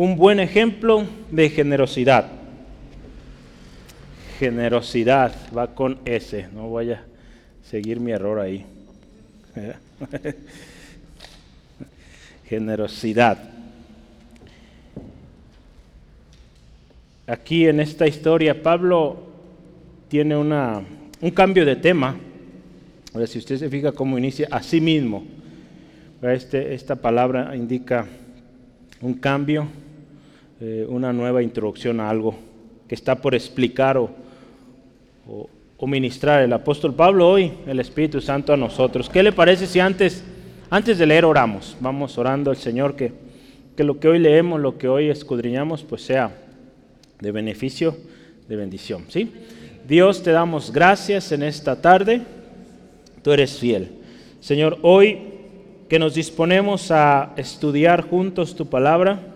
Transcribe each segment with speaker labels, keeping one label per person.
Speaker 1: un buen ejemplo de generosidad. Generosidad va con S, no voy a seguir mi error ahí. generosidad. Aquí en esta historia Pablo tiene una, un cambio de tema. si usted se fija cómo inicia, a sí mismo. Este, esta palabra indica un cambio, eh, una nueva introducción a algo que está por explicar o, o, ministrar el apóstol Pablo hoy, el Espíritu Santo a nosotros. ¿Qué le parece si antes antes de leer oramos, vamos orando al Señor que, que lo que hoy leemos, lo que hoy escudriñamos, pues sea de beneficio, de bendición. ¿sí? Dios, te damos gracias en esta tarde, tú eres fiel. Señor, hoy que nos disponemos a estudiar juntos tu palabra,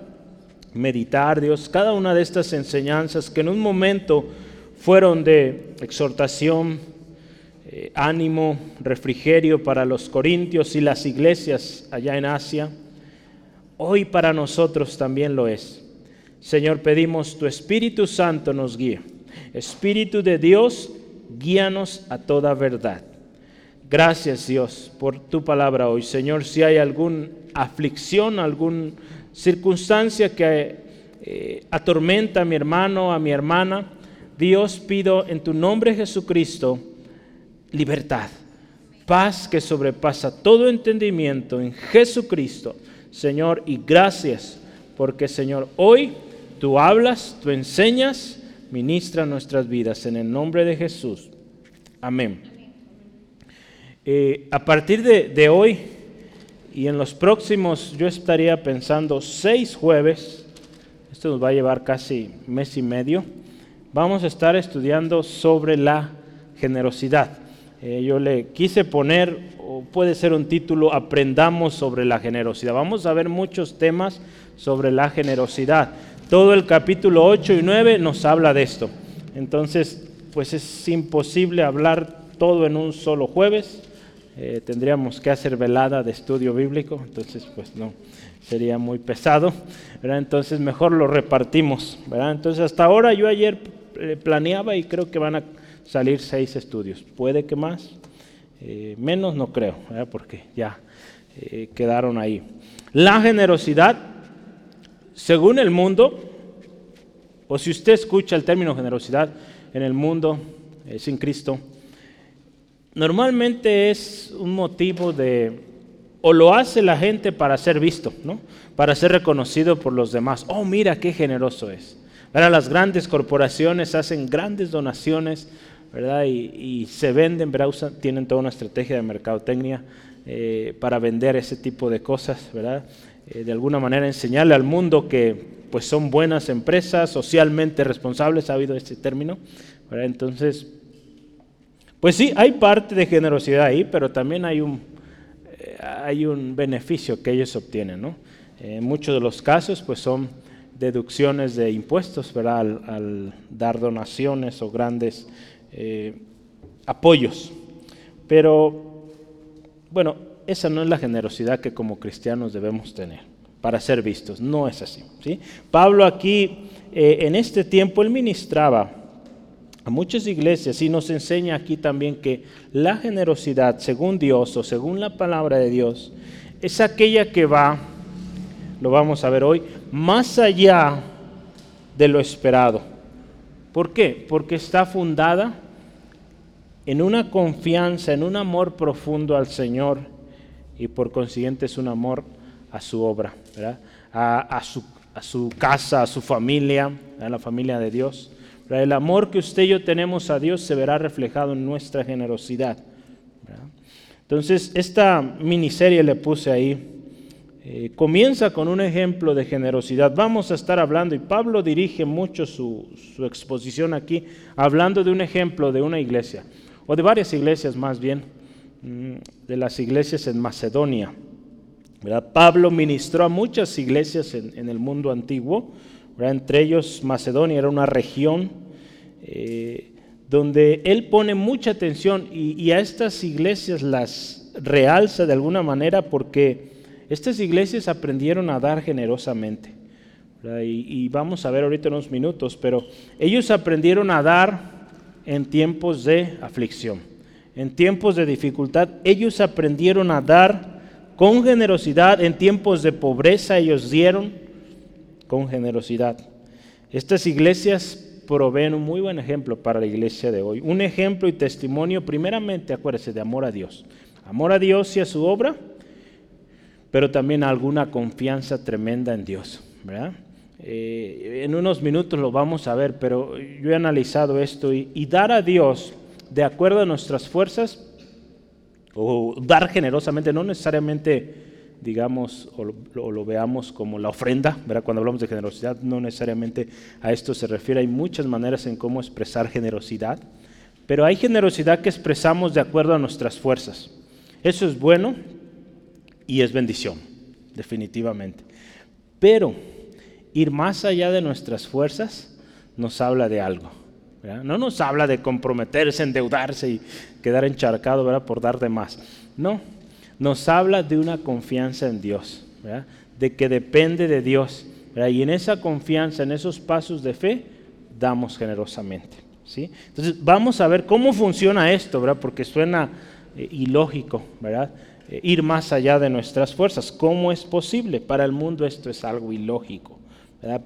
Speaker 1: meditar, Dios, cada una de estas enseñanzas que en un momento fueron de exhortación, eh, ánimo, refrigerio para los corintios y las iglesias allá en Asia, hoy para nosotros también lo es. Señor, pedimos tu Espíritu Santo nos guíe. Espíritu de Dios, guíanos a toda verdad. Gracias Dios por tu palabra hoy. Señor, si hay alguna aflicción, alguna circunstancia que eh, atormenta a mi hermano, a mi hermana, Dios pido en tu nombre Jesucristo, libertad, paz que sobrepasa todo entendimiento en Jesucristo, Señor, y gracias porque, Señor, hoy tú hablas, tú enseñas, ministra nuestras vidas en el nombre de Jesús. Amén. Eh, a partir de, de hoy y en los próximos, yo estaría pensando seis jueves, esto nos va a llevar casi mes y medio, vamos a estar estudiando sobre la generosidad. Eh, yo le quise poner, o puede ser un título, Aprendamos sobre la generosidad. Vamos a ver muchos temas sobre la generosidad. Todo el capítulo 8 y 9 nos habla de esto. Entonces, pues es imposible hablar todo en un solo jueves. Eh, tendríamos que hacer velada de estudio bíblico, entonces pues no, sería muy pesado. Entonces mejor lo repartimos. Entonces hasta ahora yo ayer eh, planeaba y creo que van a salir seis estudios. Puede que más, eh, menos no creo, porque ya quedaron ahí. La generosidad, según el mundo, o si usted escucha el término generosidad en el mundo eh, sin Cristo, normalmente es un motivo de, o lo hace la gente para ser visto, ¿no? para ser reconocido por los demás. Oh, mira qué generoso es. Ahora las grandes corporaciones hacen grandes donaciones ¿verdad? Y, se venden, ¿verdad? tienen toda una estrategia de mercadotecnia eh, para vender ese tipo de cosas, ¿verdad? Eh, de alguna manera enseñarle al mundo que pues son buenas empresas, socialmente responsables, ha habido este término. Entonces, pues sí, hay parte de generosidad ahí, pero también hay un, eh, hay un beneficio que ellos obtienen, ¿no? En muchos de los casos, pues son deducciones de impuestos, ¿verdad? Al, dar donaciones o grandes eh, apoyos. Pero, bueno, esa no es la generosidad que como cristianos debemos tener para ser vistos. No es así. ¿sí? Pablo aquí, eh, en este tiempo, él ministraba a muchas iglesias y nos enseña aquí también que la generosidad, según Dios o según la palabra de Dios, es aquella que va, lo vamos a ver hoy, más allá de lo esperado. ¿Por qué? Porque está fundada en una confianza, en un amor profundo al Señor y por consiguiente es un amor a su obra, A, su, casa, a su familia, a la familia de Dios. El amor que usted y yo tenemos a Dios se verá reflejado en nuestra generosidad. Entonces, esta miniserie le puse ahí. Eh, comienza con un ejemplo de generosidad. Vamos a estar hablando, y Pablo dirige mucho su, su exposición aquí, hablando de un ejemplo de una iglesia o de varias iglesias más bien, mm, de las iglesias en Macedonia. Pablo ministró a muchas iglesias en, el mundo antiguo, entre ellos Macedonia era una región eh, donde él pone mucha atención y, a estas iglesias las realza de alguna manera porque estas iglesias aprendieron a dar generosamente. y, vamos a ver ahorita unos minutos, pero ellos aprendieron a dar en tiempos de aflicción, en tiempos de dificultad. Ellos aprendieron a dar con generosidad, en tiempos de pobreza ellos dieron con generosidad. Estas iglesias proveen un muy buen ejemplo para la iglesia de hoy. Un ejemplo y testimonio, primeramente, acuérdese, de amor a Dios. Amor a Dios y a su obra, pero también alguna confianza tremenda en Dios. Eh, en unos minutos lo vamos a ver, pero yo he analizado esto y, dar a Dios de acuerdo a nuestras fuerzas o dar generosamente, no necesariamente digamos, o lo, veamos como la ofrenda, ¿verdad? cuando hablamos de generosidad, no necesariamente a esto se refiere, hay muchas maneras en cómo expresar generosidad, pero hay generosidad que expresamos de acuerdo a nuestras fuerzas. Eso es bueno y es bendición, definitivamente. Pero ir más allá de nuestras fuerzas nos habla de algo. No nos habla de comprometerse, endeudarse y quedar encharcado ¿verdad? por dar de más. No, nos habla de una confianza en Dios, de que depende de Dios. Y en esa confianza, en esos pasos de fe, damos generosamente. Entonces vamos a ver cómo funciona esto, ¿verdad? porque suena eh, ilógico, ¿verdad? Eh, ir más allá de nuestras fuerzas. ¿Cómo es posible? Para el mundo esto es algo ilógico,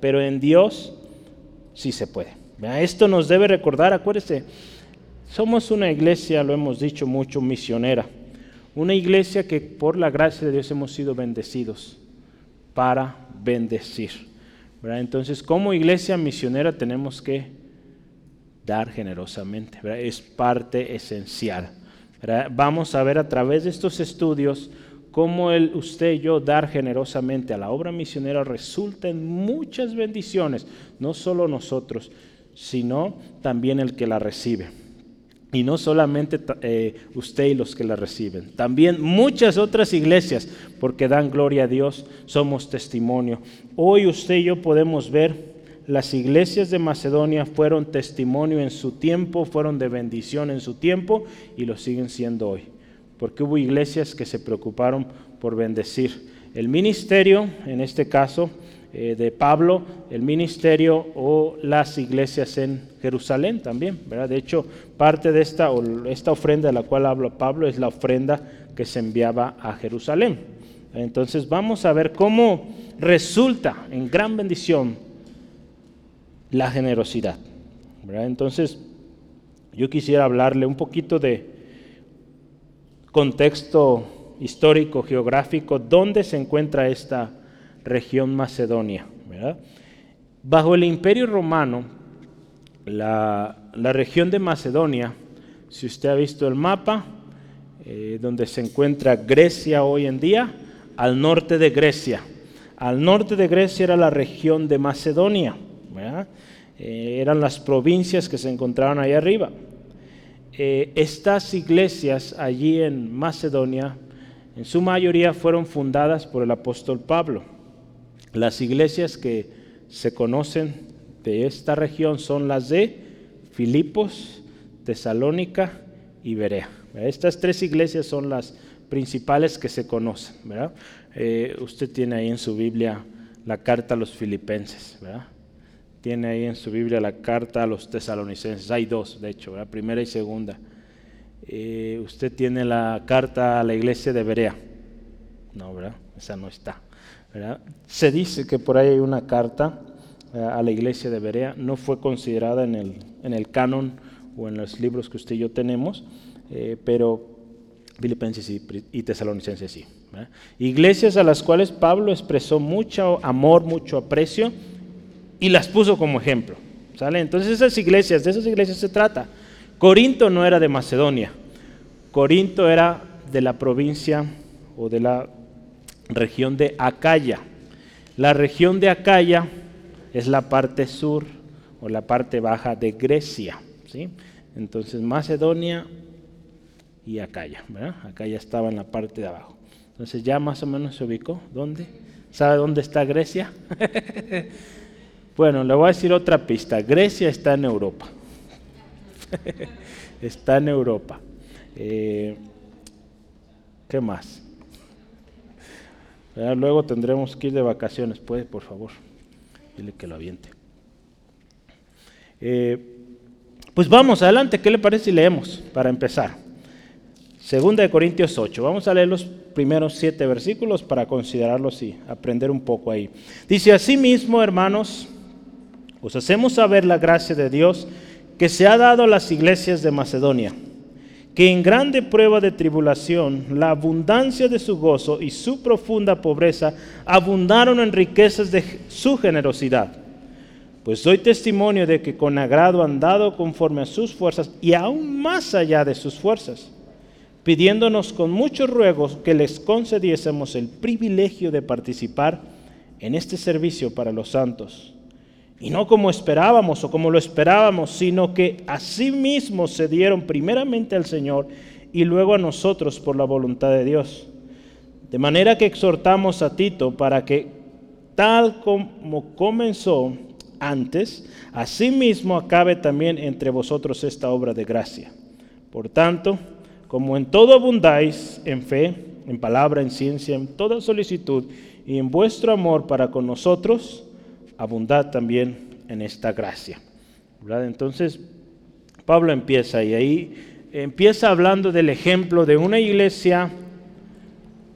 Speaker 1: pero en Dios sí se puede. Esto nos debe recordar, acuérdese, somos una iglesia, lo hemos dicho mucho, misionera. Una iglesia que por la gracia de Dios hemos sido bendecidos para bendecir. Entonces, como iglesia misionera tenemos que dar generosamente. Es parte esencial. Vamos a ver a través de estos estudios cómo el, usted y yo dar generosamente a la obra misionera resulta en muchas bendiciones, no solo nosotros, sino también el que la recibe. Y no solamente eh, usted y los que la reciben, también muchas otras iglesias, porque dan gloria a Dios, somos testimonio. Hoy usted y yo podemos ver, las iglesias de Macedonia fueron testimonio en su tiempo, fueron de bendición en su tiempo y lo siguen siendo hoy, porque hubo iglesias que se preocuparon por bendecir. El ministerio, en este caso, eh, de Pablo, el ministerio o las iglesias en Jerusalén también. ¿verdad? De hecho, parte de esta, esta ofrenda de la cual habla Pablo es la ofrenda que se enviaba a Jerusalén. Entonces vamos a ver cómo resulta en gran bendición la generosidad. ¿verdad? Entonces, yo quisiera hablarle un poquito de contexto histórico, geográfico, dónde se encuentra esta región macedonia. Bajo el imperio romano, la, región de Macedonia, si usted ha visto el mapa, eh, donde se encuentra Grecia hoy en día, al norte de Grecia. Al norte de Grecia era la región de Macedonia, eh, eran las provincias que se encontraban ahí arriba. Eh, estas iglesias allí en Macedonia, en su mayoría fueron fundadas por el apóstol Pablo. Las iglesias que se conocen de esta región son las de Filipos, Tesalónica y Berea. Estas tres iglesias son las principales que se conocen. Eh, usted tiene ahí en su Biblia la carta a los filipenses. Tiene ahí en su Biblia la carta a los tesalonicenses. Hay dos, de hecho, primera y segunda. Eh, usted tiene la carta a la iglesia de Berea. No, ¿verdad? Esa no está. Se dice que por ahí hay una carta eh, a la iglesia de Berea, no fue considerada en el, en el canon o en los libros que usted y yo tenemos, eh, pero Filipenses y, Tesalonicenses sí. Iglesias a las cuales Pablo expresó mucho amor, mucho aprecio y las puso como ejemplo. ¿sale? Entonces esas iglesias, de esas iglesias se trata. Corinto no era de Macedonia, Corinto era de la provincia o de la región de Acaya. La región de Acaya es la parte sur o la parte baja de Grecia. ¿sí? Entonces Macedonia y Acaya. Acaya estaba en la parte de abajo. Entonces ya más o menos se ubicó. ¿Dónde? ¿Sabe dónde está Grecia? bueno, le voy a decir otra pista. Grecia está en Europa. está en Europa. Eh, ¿Qué más? Luego tendremos que ir de vacaciones, puede, por favor. Dile que lo aviente. Eh, pues vamos, adelante, ¿qué le parece si leemos para empezar? Segunda de Corintios 8. Vamos a leer los primeros siete versículos para considerarlos y aprender un poco ahí. Dice, asimismo, hermanos, os hacemos saber la gracia de Dios que se ha dado a las iglesias de Macedonia, que en grande prueba de tribulación, la abundancia de su gozo y su profunda pobreza abundaron en riquezas de su generosidad pues doy testimonio de que con agrado han dado conforme a sus fuerzas y aún más allá de sus fuerzas, pidiéndonos con muchos ruegos que les concediésemos el privilegio de participar en este servicio para los santos. Y no como esperábamos o como lo esperábamos, sino que mismos se dieron primeramente al Señor y luego a nosotros por la voluntad de Dios. De manera que exhortamos a Tito para que, tal como comenzó, antes, asimismo acabe también entre vosotros esta obra de gracia. Por tanto, como en todo abundáis en fe, en palabra, en ciencia, en toda solicitud y en vuestro amor para con nosotros, abundad también en esta gracia. Entonces, Pablo empieza y ahí empieza hablando del ejemplo de una iglesia,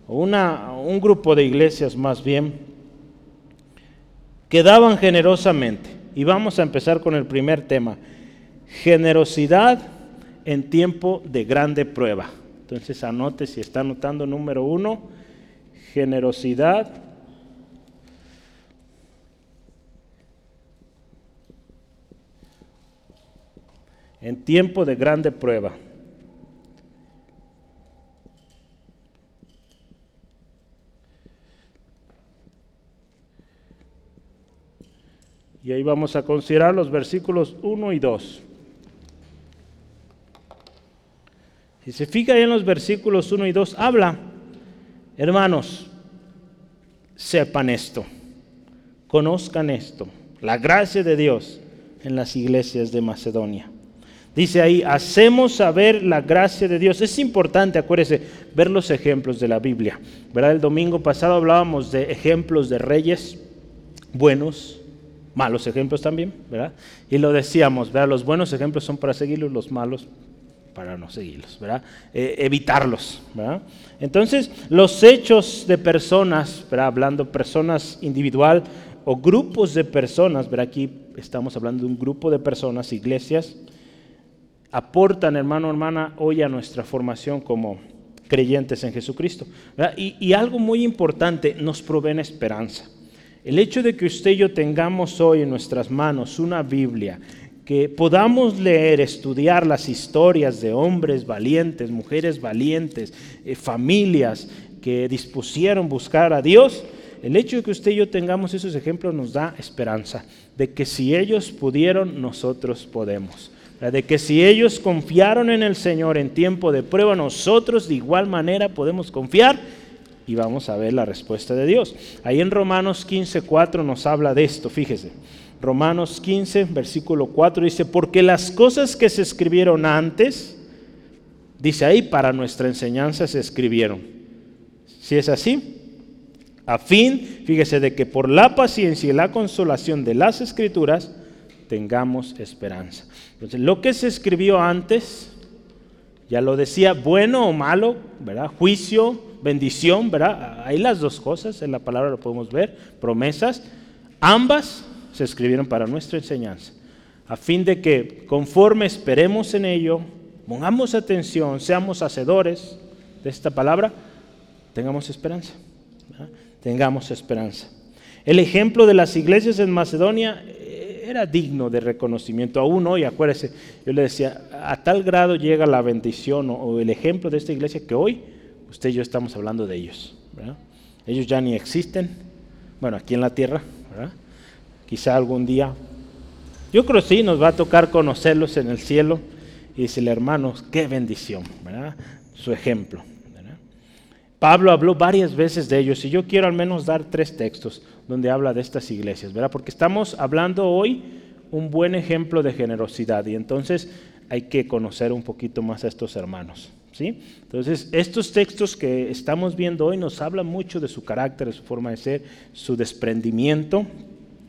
Speaker 1: una, un grupo de iglesias más bien, que daban generosamente. Y vamos a empezar con el primer tema, generosidad en tiempo de grande prueba. Entonces anote si está anotando número uno, generosidad en tiempo de grande prueba. Y ahí vamos a considerar los versículos 1 y 2. Si se fija en los versículos 1 y 2, habla, hermanos, sepan esto, conozcan esto, la gracia de Dios en las iglesias de Macedonia. Dice ahí, hacemos saber la gracia de Dios. Es importante, acuérdese, ver los ejemplos de la Biblia. ¿Verdad? El domingo pasado hablábamos de ejemplos de reyes buenos, malos ejemplos también, ¿verdad? Y lo decíamos, ¿verdad? Los buenos ejemplos son para seguirlos, los malos para no seguirlos, ¿verdad? Eh, evitarlos, ¿verdad? Entonces, los hechos de personas, ¿verdad? Hablando personas individual o grupos de personas, ¿verdad? Aquí estamos hablando de un grupo de personas, iglesias, aportan, hermano, hermana, hoy a nuestra formación como creyentes en Jesucristo. Y, algo muy importante, nos proveen esperanza. El hecho de que usted y yo tengamos hoy en nuestras manos una Biblia, que podamos leer, estudiar las historias de hombres valientes, mujeres valientes, eh, familias que dispusieron buscar a Dios, el hecho de que usted y yo tengamos esos ejemplos nos da esperanza de que si ellos pudieron, nosotros podemos. De que si ellos confiaron en el Señor en tiempo de prueba, nosotros de igual manera podemos confiar y vamos a ver la respuesta de Dios. Ahí en Romanos 15, 4 nos habla de esto, fíjese. Romanos 15, versículo 4 dice, porque las cosas que se escribieron antes, dice ahí, para nuestra enseñanza se escribieron. Si es así, a fin, fíjese, de que por la paciencia y la consolación de las escrituras tengamos esperanza. Entonces, lo que se escribió antes, ya lo decía, bueno o malo, ¿verdad? Juicio, bendición, ¿verdad? Hay las dos cosas, en la palabra lo podemos ver, promesas. Ambas se escribieron para nuestra enseñanza, a fin de que conforme esperemos en ello, pongamos atención, seamos hacedores de esta palabra, tengamos esperanza. Tengamos esperanza. El ejemplo de las iglesias en Macedonia era digno de reconocimiento. Aún hoy, acuérdese, yo le decía, a tal grado llega la bendición o, el ejemplo de esta iglesia que hoy usted y yo estamos hablando de ellos. Ellos ya ni existen, bueno, aquí en la tierra, quizá algún día. Yo creo que sí, nos va a tocar conocerlos en el cielo y decirle, hermanos, qué bendición, su ejemplo. Pablo habló varias veces de ellos y yo quiero al menos dar tres textos donde habla de estas iglesias, ¿verdad? Porque estamos hablando hoy un buen ejemplo de generosidad y entonces hay que conocer un poquito más a estos hermanos, ¿sí? Entonces, estos textos que estamos viendo hoy nos hablan mucho de su carácter, de su forma de ser, su desprendimiento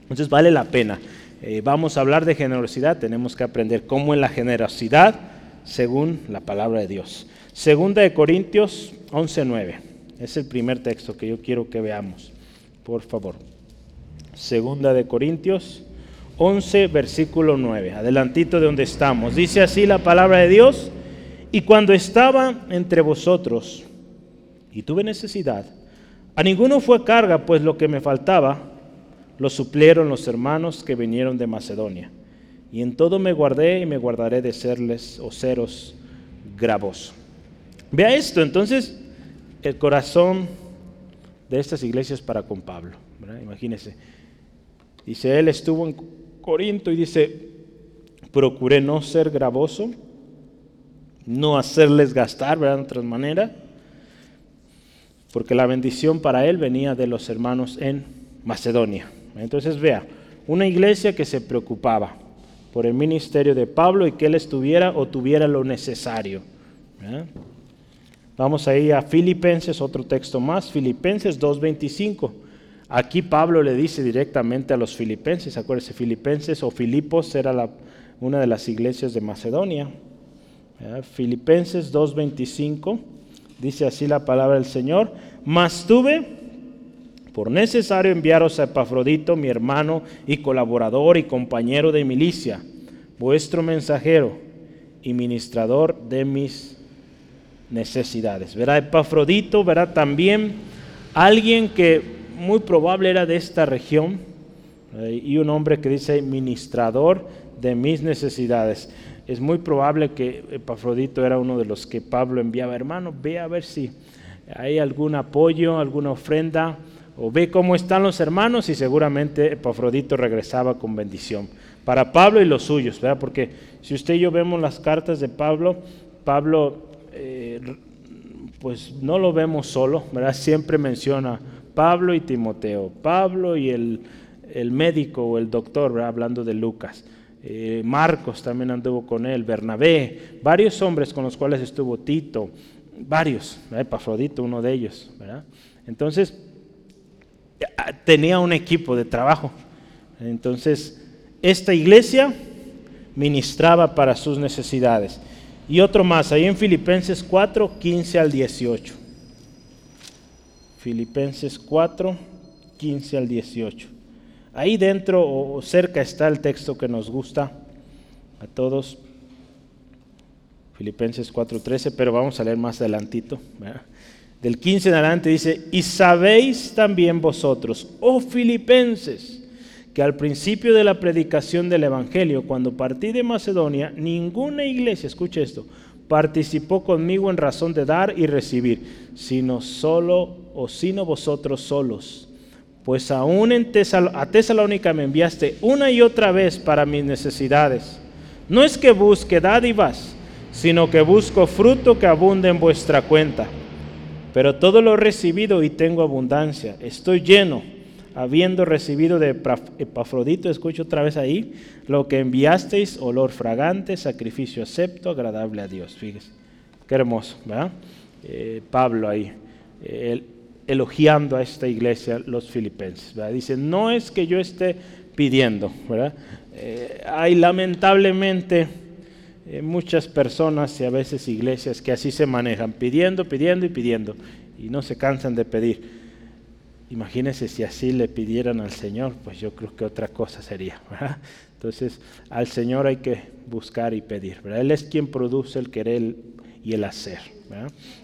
Speaker 1: Entonces vale la pena. Eh, vamos a hablar de generosidad, tenemos que aprender cómo es la generosidad según la palabra de Dios. Segunda de Corintios 11.9. Es el primer texto que yo quiero que veamos. Por favor. Segunda de Corintios 11, versículo 9. Adelantito de donde estamos. Dice así la palabra de Dios. Y cuando estaba entre vosotros y tuve necesidad, a ninguno fue carga, pues lo que me faltaba lo suplieron los hermanos que vinieron de Macedonia. Y en todo me guardé y me guardaré de serles o seros gravoso. Vea esto, entonces el corazón de estas iglesias para con Pablo. Imagínese. Dice, él estuvo en Corinto y dice, procuré no ser gravoso, no hacerles gastar, ¿verdad? De otra manera, porque la bendición para él venía de los hermanos en Macedonia. Entonces vea, una iglesia que se preocupaba por el ministerio de Pablo y que él estuviera o tuviera lo necesario. Vamos ahí a Filipenses, otro texto más, Filipenses 2.25. Aquí Pablo le dice directamente a los filipenses, acuérdense, Filipenses o Filipos era una de las iglesias de Macedonia. Filipenses 2.25 dice así la palabra del Señor, mas tuve por necesario enviaros a Epafrodito, mi hermano y colaborador y compañero de milicia, vuestro mensajero y ministrador de mis necesidades. Verá, Epafrodito, verá también alguien que muy probable era de esta región eh, y un hombre que dice ministrador de mis necesidades. Es muy probable que Epafrodito era uno de los que Pablo enviaba, hermano, ve a ver si hay algún apoyo, alguna ofrenda o ve cómo están los hermanos y seguramente Epafrodito regresaba con bendición para Pablo y los suyos, ¿verdad? Porque si usted y yo vemos las cartas de Pablo, Pablo eh, pues no lo vemos solo, ¿verdad? Siempre menciona Pablo y Timoteo, Pablo y el, médico o el doctor. Hablando de Lucas. Eh, Marcos también anduvo con él, Bernabé, varios hombres con los cuales estuvo Tito, varios, Epafrodito, uno de ellos, ¿verdad? Entonces, tenía un equipo de trabajo. Entonces, esta iglesia ministraba para sus necesidades. Y otro más, ahí en Filipenses 4, 15 al 18. Filipenses 4, 15 al 18. Ahí dentro o cerca está el texto que nos gusta a todos. Filipenses 4, 13, pero vamos a leer más adelantito del 15 en adelante dice, y sabéis también vosotros, oh filipenses, que al principio de la predicación del Evangelio, cuando partí de Macedonia, ninguna iglesia, escuche esto, participó conmigo en razón de dar y recibir, sino solo o sino vosotros solos. Pues aún en a Tesalónica me enviaste una y otra vez para mis necesidades. No es que busque dádivas, sino que busco fruto que abunde en vuestra cuenta pero todo lo he recibido y tengo abundancia. Estoy lleno, habiendo recibido de Epafrodito, escucho otra vez ahí, lo que enviasteis, olor fragante, sacrificio acepto, agradable a Dios. Fíjese, qué hermoso, ¿verdad? Eh, Pablo ahí, elogiando a esta iglesia, los filipenses. ¿verdad? Dice, no es que yo esté pidiendo, ¿verdad? Eh, hay lamentablemente eh, muchas personas y a veces iglesias que así se manejan, pidiendo, pidiendo y pidiendo, y no se cansan de pedir. Imagínense si así le pidieran al Señor, pues yo creo que otra cosa sería. Entonces, al Señor hay que buscar y pedir. Él es quien produce el querer y el hacer.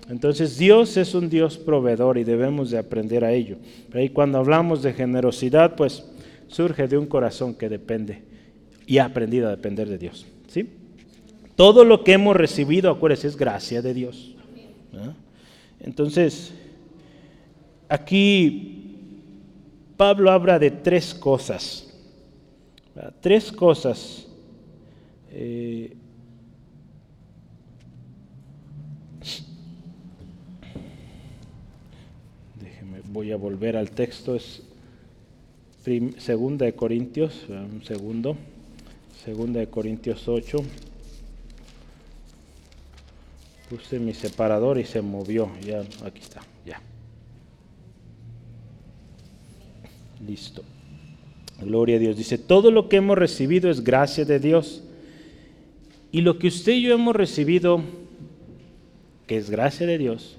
Speaker 1: Entonces, Dios es un Dios proveedor y debemos de aprender a ello. Y cuando hablamos de generosidad, pues surge de un corazón que depende y ha aprendido a depender de Dios. ¿Sí? Todo lo que hemos recibido, acuérdense, es gracia de Dios. Entonces, aquí Pablo habla de tres cosas. Tres cosas. Eh, déjeme, voy a volver al texto. Es segunda de Corintios, un segundo. Segunda de Corintios 8. Puse mi separador y se movió. Ya, aquí está, ya. Listo. Gloria a Dios. Dice, todo lo que hemos recibido es gracia de Dios. Y lo que usted y yo hemos recibido, que es gracia de Dios,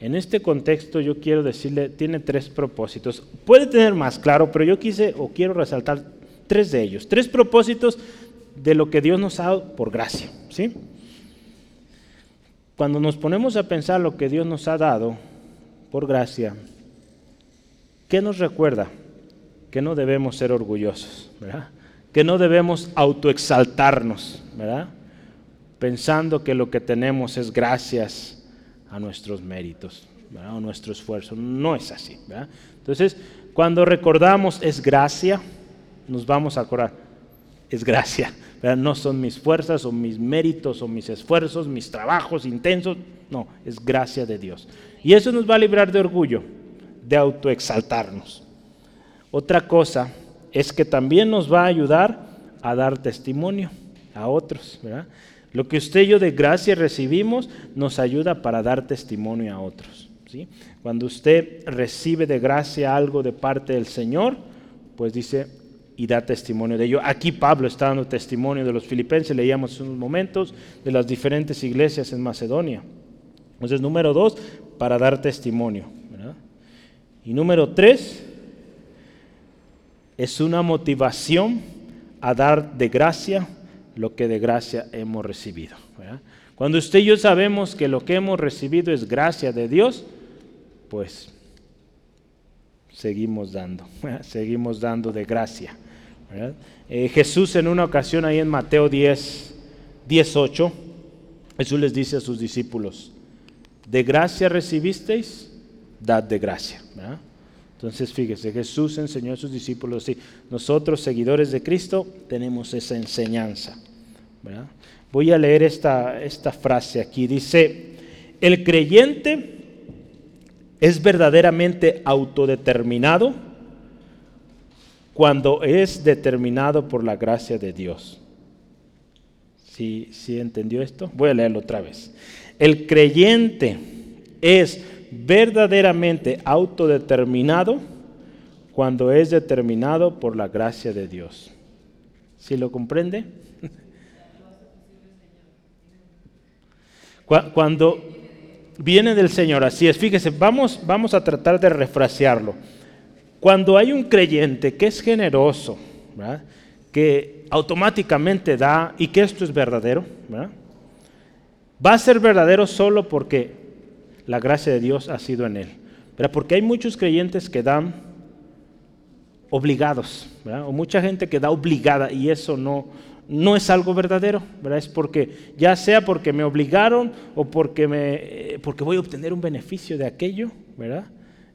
Speaker 1: en este contexto yo quiero decirle, tiene tres propósitos. Puede tener más, claro, pero yo quise o quiero resaltar tres de ellos. Tres propósitos de lo que Dios nos ha dado por gracia. ¿sí? Cuando nos ponemos a pensar lo que Dios nos ha dado por gracia, ¿qué nos recuerda? Que no debemos ser orgullosos, ¿verdad? Que no debemos autoexaltarnos, ¿verdad? Pensando que lo que tenemos es gracias a nuestros méritos, ¿verdad? O nuestro esfuerzo. No es así, ¿verdad? Entonces, cuando recordamos es gracia, nos vamos a acordar, es gracia. No son mis fuerzas o mis méritos o mis esfuerzos, mis trabajos intensos. No, es gracia de Dios. Y eso nos va a librar de orgullo, de autoexaltarnos. Otra cosa es que también nos va a ayudar a dar testimonio a otros. Lo que usted y yo de gracia recibimos nos ayuda para dar testimonio a otros. ¿sí? Cuando usted recibe de gracia algo de parte del Señor, pues dice, y da testimonio de ello. Aquí Pablo está dando testimonio de los filipenses, leíamos unos momentos de las diferentes iglesias en Macedonia. Entonces, número dos, para dar testimonio. Y número tres, es una motivación a dar de gracia lo que de gracia hemos recibido. Cuando usted y yo sabemos que lo que hemos recibido es gracia de Dios, pues seguimos dando, seguimos dando de gracia. Eh, Jesús en una ocasión ahí en Mateo 10, 18, Jesús les dice a sus discípulos, de gracia recibisteis, dad de gracia. Entonces fíjese, Jesús enseñó a sus discípulos, y nosotros seguidores de Cristo tenemos esa enseñanza. Voy a leer esta, esta frase aquí, dice, el creyente es verdaderamente autodeterminado cuando es determinado por la gracia de Dios. ¿Sí, ¿Sí, entendió esto? Voy a leerlo otra vez. El creyente es verdaderamente autodeterminado cuando es determinado por la gracia de Dios. ¿Sí lo comprende? Cuando viene del Señor. Así es, fíjese, vamos, vamos a tratar de refrasearlo. Cuando hay un creyente que es generoso, que automáticamente da y que esto es verdadero, va a ser verdadero solo porque la gracia de Dios ha sido en él. Porque hay muchos creyentes que dan obligados, o mucha gente que da obligada y eso no, no es algo verdadero, ¿verdad? Es porque, ya sea porque me obligaron o porque, me, eh, porque voy a obtener un beneficio de aquello, ¿verdad?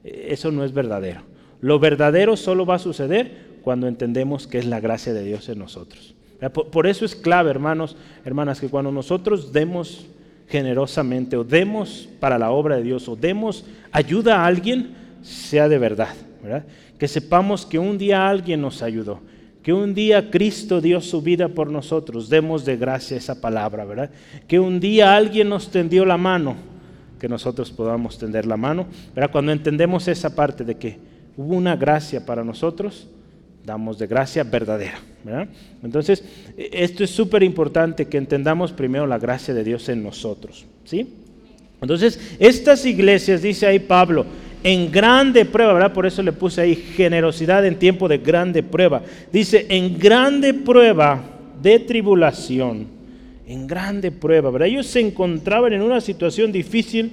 Speaker 1: Eh, eso no es verdadero. Lo verdadero solo va a suceder cuando entendemos que es la gracia de Dios en nosotros. Por, por eso es clave, hermanos, hermanas, que cuando nosotros demos generosamente o demos para la obra de Dios o demos ayuda a alguien, sea de verdad. Que sepamos que un día alguien nos ayudó que un día Cristo dio su vida por nosotros, demos de gracia esa palabra, ¿verdad? Que un día alguien nos tendió la mano, que nosotros podamos tender la mano, ¿verdad? Cuando entendemos esa parte de que hubo una gracia para nosotros, damos de gracia verdadera, ¿verdad? Entonces, esto es súper importante que entendamos primero la gracia de Dios en nosotros, ¿sí? Entonces, estas iglesias, dice ahí Pablo, en grande prueba, ¿verdad? Por eso le puse ahí generosidad en tiempo de grande prueba. Dice, en grande prueba de tribulación, en grande prueba, ¿verdad? Ellos se encontraban en una situación difícil,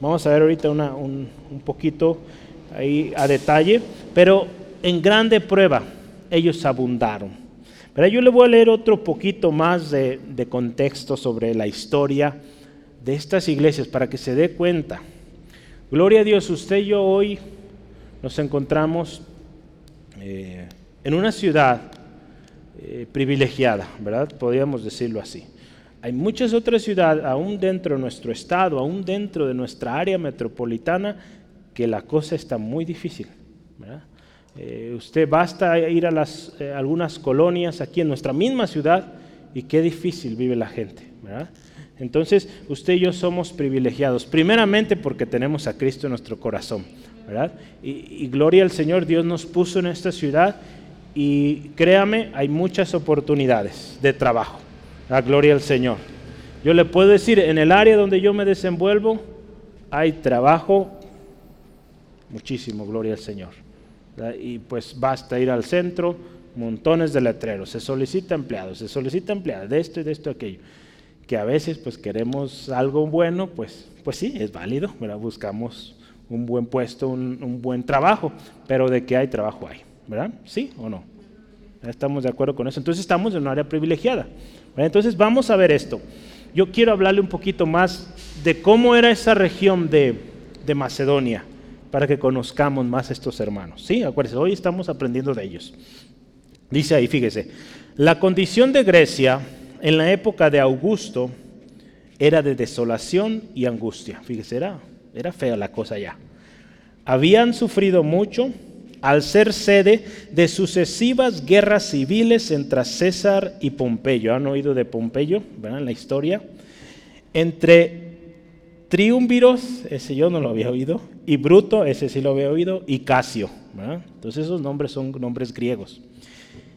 Speaker 1: vamos a ver ahorita un, poquito ahí a detalle, pero en grande prueba ellos abundaron. Pero yo le voy a leer otro poquito más de, contexto sobre la historia de estas iglesias para que se dé cuenta. Gloria a Dios, usted y yo hoy nos encontramos eh, en una ciudad eh, privilegiada, ¿verdad? Podríamos decirlo así. Hay muchas otras ciudades, aún dentro de nuestro estado, aún dentro de nuestra área metropolitana, que la cosa está muy difícil. ¿verdad? Eh, usted basta ir a las, algunas colonias aquí en nuestra misma ciudad y qué difícil vive la gente. ¿verdad? Entonces, usted y yo somos privilegiados, primeramente porque tenemos a Cristo en nuestro corazón, ¿verdad? Y, gloria al Señor, Dios nos puso en esta ciudad y créame, hay muchas oportunidades de trabajo. La gloria al Señor. Yo le puedo decir, en el área donde yo me desenvuelvo, hay trabajo, muchísimo, gloria al Señor. Y pues basta ir al centro, montones de letreros, se solicita empleados, se solicita empleados, de esto y de esto, aquello. Que a veces pues queremos algo bueno, pues, pues sí, es válido, ¿verdad? buscamos un buen puesto, un, buen trabajo, pero de que hay trabajo hay, ¿verdad? ¿Sí o no? Estamos de acuerdo con eso. Entonces estamos en un área privilegiada. Entonces vamos a ver esto. Yo quiero hablarle un poquito más de cómo era esa región de, de Macedonia para que conozcamos más a estos hermanos. Sí, acuérdense, hoy estamos aprendiendo de ellos. Dice ahí, fíjese, la condición de Grecia en la época de Augusto era de desolación y angustia. Fíjese, era, fea la cosa ya. Habían sufrido mucho al ser sede de sucesivas guerras civiles entre César y Pompeyo. ¿Han oído de Pompeyo? ¿Verdad? En la historia. Entre Triunviros, ese yo no lo había oído, y Bruto, ese sí lo había oído, y Casio. Entonces esos nombres son nombres griegos.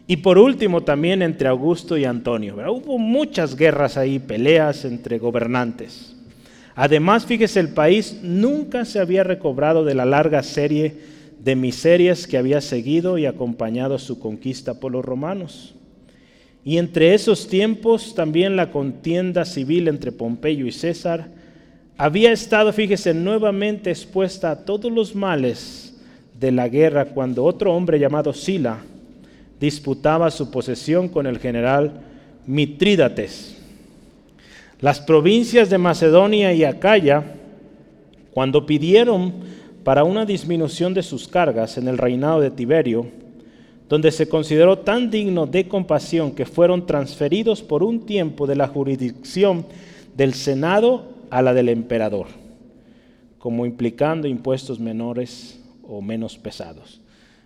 Speaker 1: Y por último también entre Augusto y Antonio. Hubo muchas guerras ahí, peleas entre gobernantes. Además, fíjese, el país nunca se había recobrado de la larga serie de miserias que había seguido y acompañado su conquista por los romanos. Y entre esos tiempos también la contienda civil entre Pompeyo y César había estado, fíjese, nuevamente expuesta a todos los males de la guerra cuando otro hombre llamado Sila disputaba su posesión con el general Mitrídates. Las provincias de Macedonia y Acaya, cuando pidieron para una disminución de sus cargas en el reinado de Tiberio, donde se consideró tan digno de compasión que fueron transferidos por un tiempo de la jurisdicción del Senado a la del emperador, como implicando impuestos menores o menos pesados.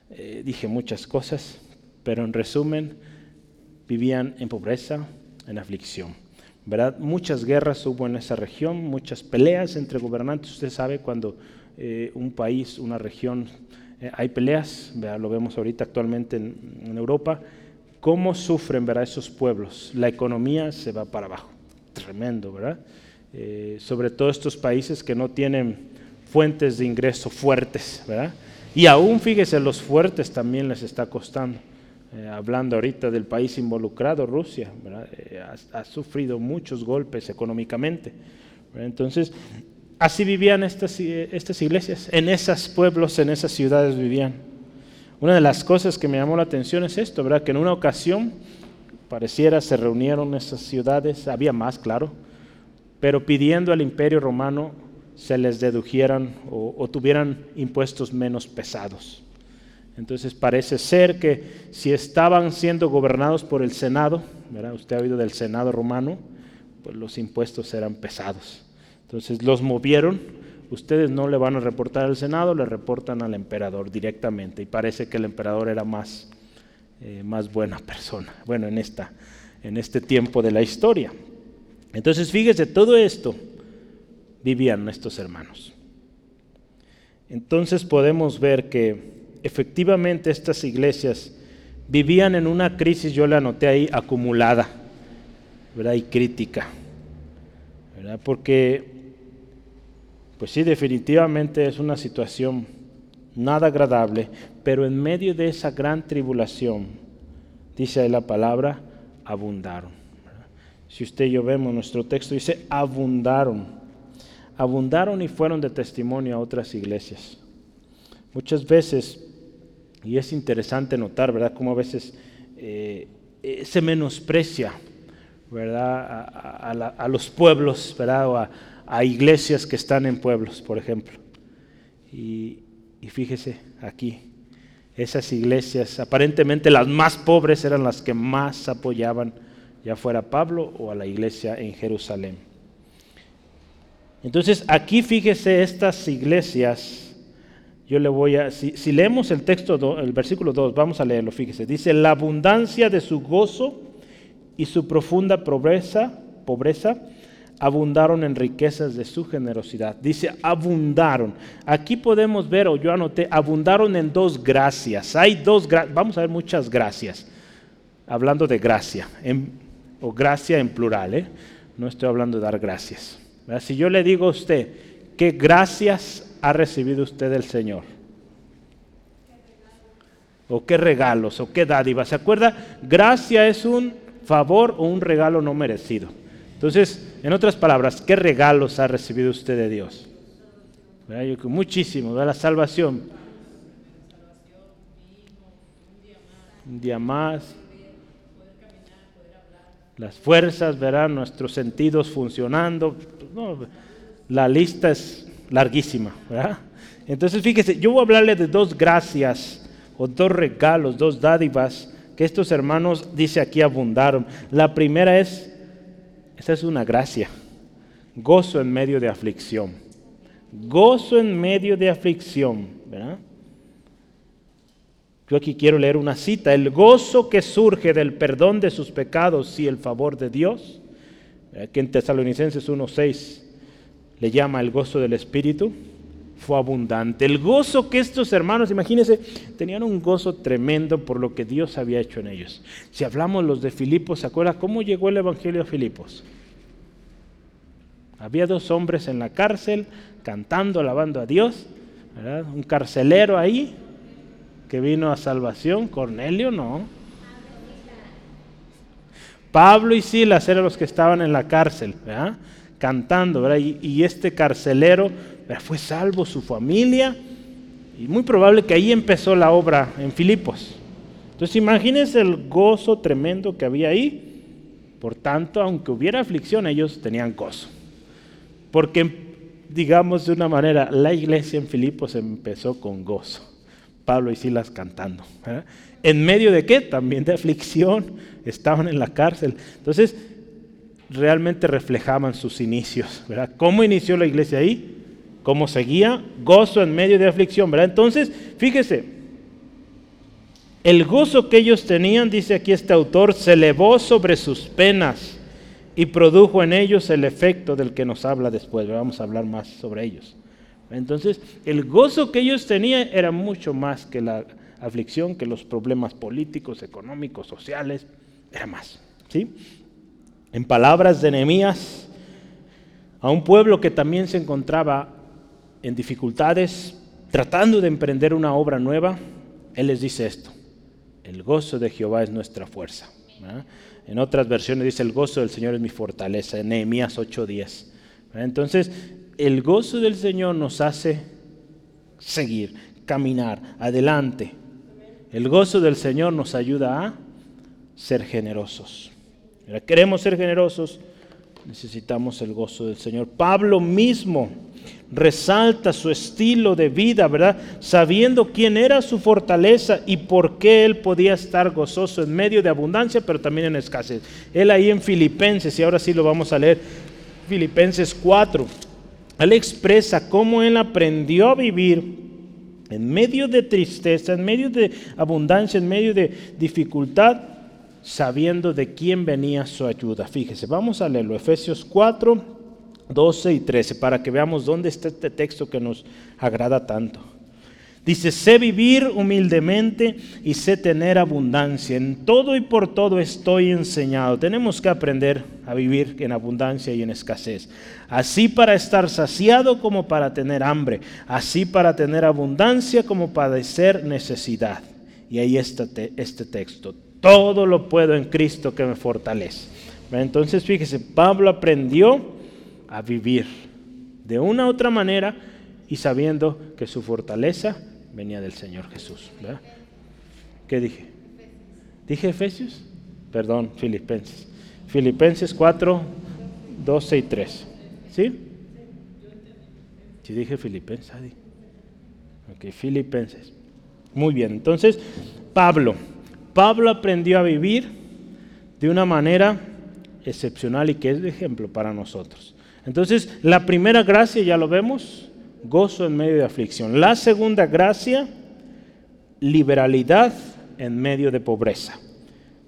Speaker 1: Eh, dije muchas cosas, pero en resumen, vivían en pobreza, en aflicción. ¿verdad? Muchas guerras hubo en esa región, muchas peleas entre gobernantes. Usted sabe cuando eh, un país, una región, eh, hay peleas, lo vemos ahorita actualmente en, Europa, cómo sufren ¿verdad? esos pueblos. La economía se va para abajo, tremendo, ¿verdad? Eh, sobre todo estos países que no tienen fuentes de ingreso fuertes, ¿verdad? Y aún, fíjese, los fuertes también les está costando. Eh, hablando ahorita del país involucrado, Rusia, eh, ha, sufrido muchos golpes económicamente. Entonces, así vivían estas, estas iglesias, en esos pueblos, en esas ciudades vivían. Una de las cosas que me llamó la atención es esto, ¿verdad? que en una ocasión pareciera se reunieron esas ciudades, había más, claro, pero pidiendo al imperio romano se les dedujeran o tuvieran impuestos menos pesados. Entonces parece ser que si estaban siendo gobernados por el Senado, usted ha oído del Senado romano, pues los impuestos eran pesados. Entonces los movieron, ustedes no le van a reportar al Senado, le reportan al emperador directamente. Y parece que el emperador era más, eh, más buena persona, bueno, en, esta, en este tiempo de la historia. Entonces fíjese, todo esto vivían estos hermanos. Entonces podemos ver que efectivamente estas iglesias vivían en una crisis, yo la anoté ahí, acumulada, ¿verdad? Y crítica, ¿verdad? Porque, pues sí, definitivamente es una situación nada agradable, pero en medio de esa gran tribulación, dice ahí la palabra, abundaron. Si usted y yo vemos nuestro texto, dice abundaron. Abundaron y fueron de testimonio a otras iglesias. Muchas veces y es interesante notar, ¿verdad?, cómo a veces eh, eh, se menosprecia, ¿verdad?, a, los pueblos, ¿verdad?, o a, iglesias que están en pueblos, por ejemplo. Y, y fíjese aquí, esas iglesias, aparentemente las más pobres eran las que más apoyaban, ya fuera Pablo o a la iglesia en Jerusalén. Entonces aquí fíjese estas iglesias yo le voy a, si, leemos el texto, el versículo 2, vamos a leerlo, fíjese, dice, la abundancia de su gozo y su profunda pobreza, pobreza abundaron en riquezas de su generosidad. Dice, abundaron. Aquí podemos ver, o yo anoté, abundaron en dos gracias. Hay dos, vamos a ver muchas gracias. Hablando de gracia, o gracia en plural, ¿eh? no estoy hablando de dar gracias. Si yo le digo a usted, ¿qué gracias ha recibido usted del Señor? ¿O qué regalos? ¿O qué dádivas? ¿Se acuerda? Gracia es un favor o un regalo no merecido. Entonces, en otras palabras, ¿qué regalos ha recibido usted de Dios? muchísimo, de la salvación. Un día más. Las fuerzas, verán nuestros sentidos funcionando. la lista es larguísima. Entonces, fíjese, yo voy a hablarle de dos gracias o dos regalos, dos dádivas que estos hermanos, dice aquí, abundaron. La primera es esa es una gracia. Gozo en medio de aflicción. Gozo en medio de aflicción. Yo aquí quiero leer una cita. El gozo que surge del perdón de sus pecados y el favor de Dios, que en Tesalonicenses 1.6 le llama el gozo del Espíritu, fue abundante. El gozo que estos hermanos, imagínense, tenían un gozo tremendo por lo que Dios había hecho en ellos. Si hablamos los de Filipos, ¿se acuerda cómo llegó el Evangelio a Filipos? Había dos hombres en la cárcel cantando, alabando a Dios, un carcelero ahí que vino a salvación, Cornelio no. Pablo y Silas eran los que estaban en la cárcel, cantando, y este carcelero fue salvo su familia y muy probable que ahí empezó la obra en Filipos. Entonces imagínense el gozo tremendo que había ahí. Por tanto, aunque hubiera aflicción, ellos tenían gozo. Porque, digamos de una manera, la iglesia en Filipos empezó con gozo. Pablo y Silas cantando. ¿En medio de qué? También de aflicción. Estaban en la cárcel. Entonces, realmente reflejaban sus inicios. ¿verdad? ¿Cómo inició la iglesia ahí? como seguía, gozo en medio de aflicción, ¿verdad? Entonces, fíjese, el gozo que ellos tenían, dice aquí este autor, se elevó sobre sus penas y produjo en ellos el efecto del que nos habla después. Vamos a hablar más sobre ellos. Entonces, el gozo que ellos tenían era mucho más que la aflicción, que los problemas políticos, económicos, sociales, era más. ¿sí? En palabras de Nehemías, a un pueblo que también se encontraba en dificultades, tratando de emprender una obra nueva, Él les dice esto, el gozo de Jehová es nuestra fuerza. En otras versiones dice, el gozo del Señor es mi fortaleza, en Nehemías 8:10. Entonces, el gozo del Señor nos hace seguir, caminar, adelante. El gozo del Señor nos ayuda a ser generosos. Queremos ser generosos, necesitamos el gozo del Señor. Pablo mismo resalta su estilo de vida, ¿verdad? Sabiendo quién era su fortaleza y por qué él podía estar gozoso en medio de abundancia, pero también en escasez. Él ahí en Filipenses, y ahora sí lo vamos a leer, Filipenses 4, él expresa cómo él aprendió a vivir en medio de tristeza, en medio de abundancia, en medio de dificultad, sabiendo de quién venía su ayuda. Fíjese, vamos a leerlo, Efesios 4, 12 y 13, para que veamos dónde está este texto que nos agrada tanto. Dice, sé vivir humildemente y sé tener abundancia. En todo y por todo estoy enseñado. Tenemos que aprender a vivir en abundancia y en escasez. Así para estar saciado como para tener hambre. Así para tener abundancia como padecer necesidad. Y ahí está este texto. Todo lo puedo en Cristo que me fortalece. Entonces fíjese, Pablo aprendió a vivir de una u otra manera y sabiendo que su fortaleza venía del Señor Jesús. ¿Qué dije? ¿Dije Efesios? Perdón, Filipenses. Filipenses 4, 12 y 3. ¿Sí? Si dije Filipenses. Ok, Filipenses. Muy bien, entonces Pablo. Pablo aprendió a vivir de una manera excepcional y que es de ejemplo para nosotros. Entonces, la primera gracia, ya lo vemos, gozo en medio de aflicción. La segunda gracia, liberalidad en medio de pobreza.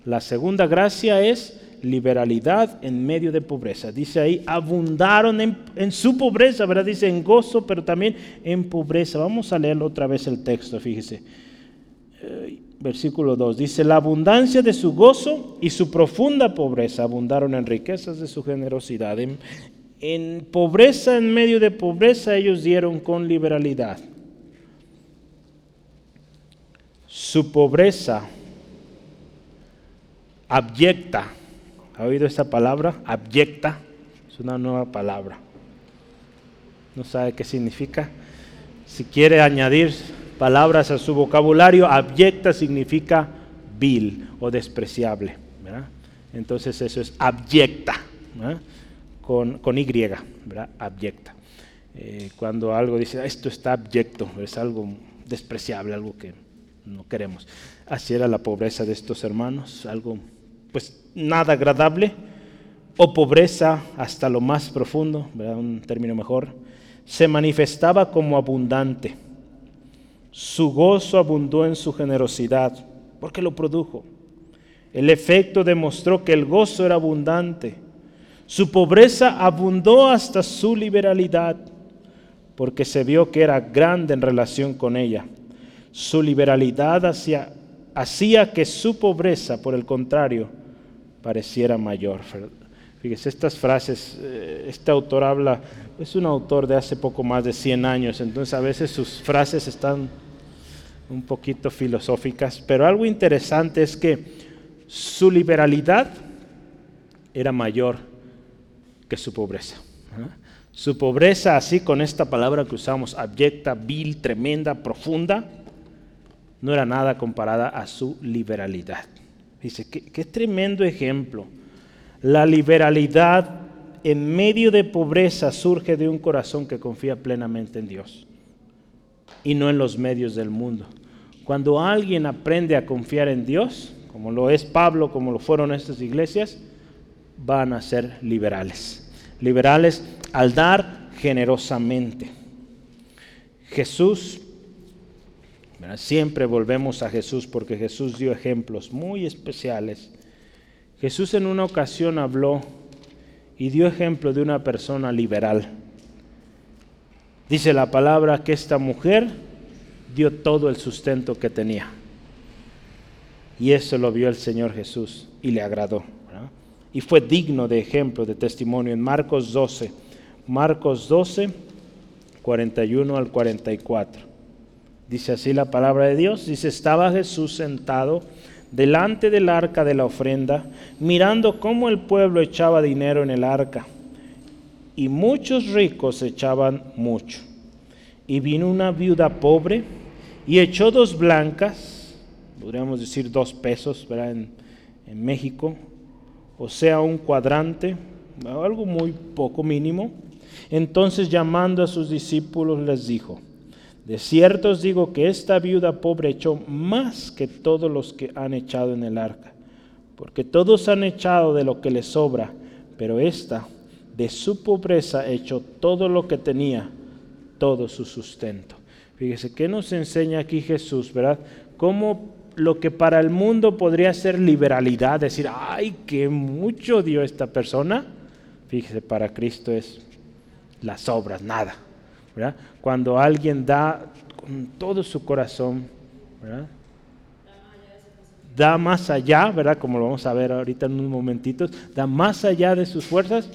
Speaker 1: La segunda gracia es liberalidad en medio de pobreza. Dice ahí, abundaron en, su pobreza, ¿verdad? Dice en gozo, pero también en pobreza. Vamos a leer otra vez el texto, fíjese. Eh, versículo 2, dice, la abundancia de su gozo y su profunda pobreza abundaron en riquezas de su generosidad. en pobreza, en medio de pobreza, ellos dieron con liberalidad. Su pobreza abyecta. ¿Ha oído esa palabra? Abyecta. Es una nueva palabra. ¿No sabe qué significa? Si quiere añadir palabras a su vocabulario, abyecta significa vil o despreciable. Entonces eso es abyecta, con, con, Y, ¿verdad? abyecta. Eh, cuando algo dice, esto está abyecto, es algo despreciable, algo que no queremos. Así era la pobreza de estos hermanos, algo pues nada agradable, o pobreza hasta lo más profundo, un término mejor, se manifestaba como abundante. Su gozo abundó en su generosidad, porque lo produjo. El efecto demostró que el gozo era abundante. Su pobreza abundó hasta su liberalidad, porque se vio que era grande en relación con ella. Su liberalidad hacía que su pobreza, por el contrario, pareciera mayor. Fíjese, estas frases, eh, este autor habla, es un autor de hace poco más de 100 años, entonces a veces sus frases están un poquito filosóficas, pero algo interesante es que su liberalidad era mayor que su pobreza. Su pobreza, así con esta palabra que usamos, abyecta, vil, tremenda, profunda, no era nada comparada a su liberalidad. Dice, qué, tremendo ejemplo. La liberalidad en medio de pobreza surge de un corazón que confía plenamente en Dios y no en los medios del mundo. Cuando alguien aprende a confiar en Dios, como lo es Pablo, como lo fueron estas iglesias, van a ser liberales. Liberales al dar generosamente. Jesús Siempre volvemos a Jesús porque Jesús dio ejemplos muy especiales. Jesús en una ocasión habló y dio ejemplo de una persona liberal. Dice la palabra que esta mujer dio todo el sustento que tenía. Y eso lo vio el Señor Jesús y le agradó. Y fue digno de ejemplo, de testimonio en Marcos 12. Marcos 12, 41 al 44. Dice así la palabra de Dios. Dice, estaba Jesús sentado delante del arca de la ofrenda, mirando cómo el pueblo echaba dinero en el arca. Y muchos ricos echaban mucho. Y vino una viuda pobre y echó dos blancas, podríamos decir dos pesos, ¿verdad? En, en México, o sea, un cuadrante, algo muy poco mínimo. Entonces llamando a sus discípulos les dijo, de cierto os digo que esta viuda pobre echó más que todos los que han echado en el arca, porque todos han echado de lo que les sobra, pero esta de su pobreza echó todo lo que tenía, todo su sustento. Fíjese, ¿qué nos enseña aquí Jesús, verdad? Cómo lo que para el mundo podría ser liberalidad, decir, ay, qué mucho dio esta persona, fíjese, para Cristo es las obras, nada. Cuando alguien da con todo su corazón, da más allá, ¿verdad? Como lo vamos a ver ahorita en unos momentitos, da más allá de sus fuerzas,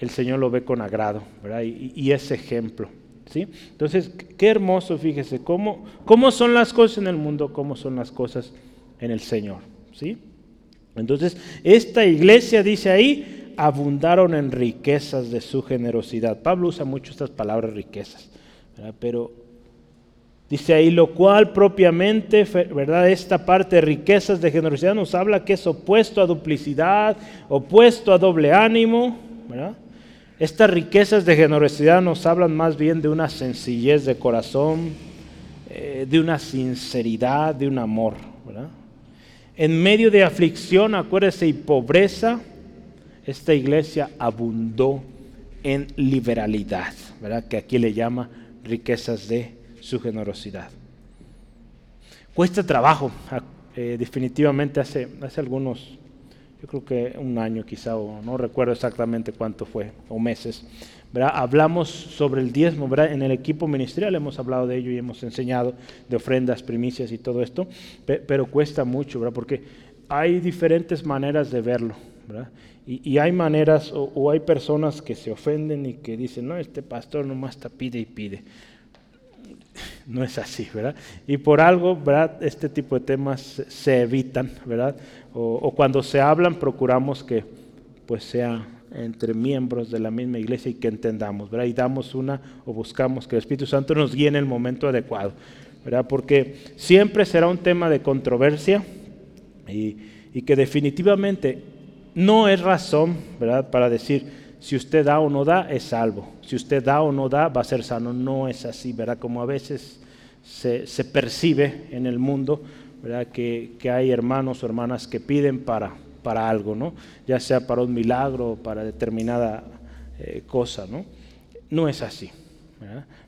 Speaker 1: el Señor lo ve con agrado, ¿verdad? Y, es ejemplo, ¿sí? Entonces, qué hermoso, fíjese, cómo, cómo son las cosas en el mundo, cómo son las cosas en el Señor, ¿sí? Entonces, esta iglesia dice ahí, abundaron en riquezas de su generosidad. Pablo usa mucho estas palabras riquezas, pero dice ahí, lo cual propiamente, ¿verdad? Esta parte de riquezas de generosidad nos habla que es opuesto a duplicidad, opuesto a doble ánimo, Estas riquezas de generosidad nos hablan más bien de una sencillez de corazón, eh, de una sinceridad, de un amor. En medio de aflicción, acuérdese, y pobreza, esta iglesia abundó en liberalidad, ¿verdad? que aquí le llama riquezas de su generosidad. Cuesta trabajo, ah, eh, definitivamente hace, hace algunos, yo creo que un año quizá, o no recuerdo exactamente cuánto fue, o meses, ¿verdad? hablamos sobre el diezmo, ¿verdad? en el equipo ministerial hemos hablado de ello y hemos enseñado de ofrendas, primicias y todo esto, pero cuesta mucho, ¿verdad? porque hay diferentes maneras de verlo. ¿verdad? Y, hay maneras o, hay personas que se ofenden y que dicen, no, este pastor nomás está pide y pide. No es así, ¿verdad? Y por algo, ¿verdad? Este tipo de temas se evitan, ¿verdad? O, cuando se hablan, procuramos que pues sea entre miembros de la misma iglesia y que entendamos, ¿verdad? Y damos una o buscamos que el Espíritu Santo nos guíe en el momento adecuado, ¿verdad? Porque siempre será un tema de controversia y, y que definitivamente no es razón, ¿verdad?, para decir si usted da o no da, es salvo. Si usted da o no da, va a ser sano. No es así, ¿verdad? Como a veces se, percibe en el mundo, ¿verdad? Que, hay hermanos o hermanas que piden para, para algo, ¿no? Ya sea para un milagro o para determinada eh, cosa, ¿no? No es así.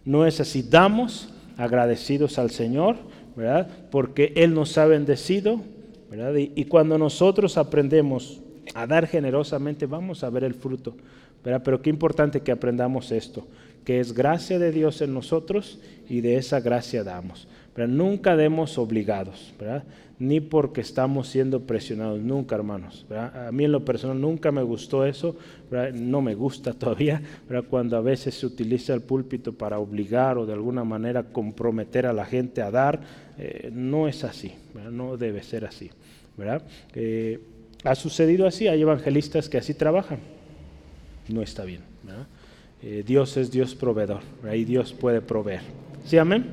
Speaker 1: No es así. Damos agradecidos al Señor, ¿verdad? Porque Él nos ha bendecido, ¿verdad? y cuando nosotros aprendemos a dar generosamente, vamos a ver el fruto. Pero qué importante que aprendamos esto, que es gracia de Dios en nosotros y de esa gracia damos. Pero nunca demos obligados, ni porque estamos siendo presionados, nunca hermanos. A mí en lo personal nunca me gustó eso, no me gusta todavía, cuando a veces se utiliza el púlpito para obligar o de alguna manera comprometer a la gente a dar, eh, no es así, no debe ser así. ¿verdad? Eh, ha sucedido así, hay evangelistas que así trabajan. No está bien. Eh, Dios es Dios proveedor, ahí Dios puede proveer. ¿Sí, amén?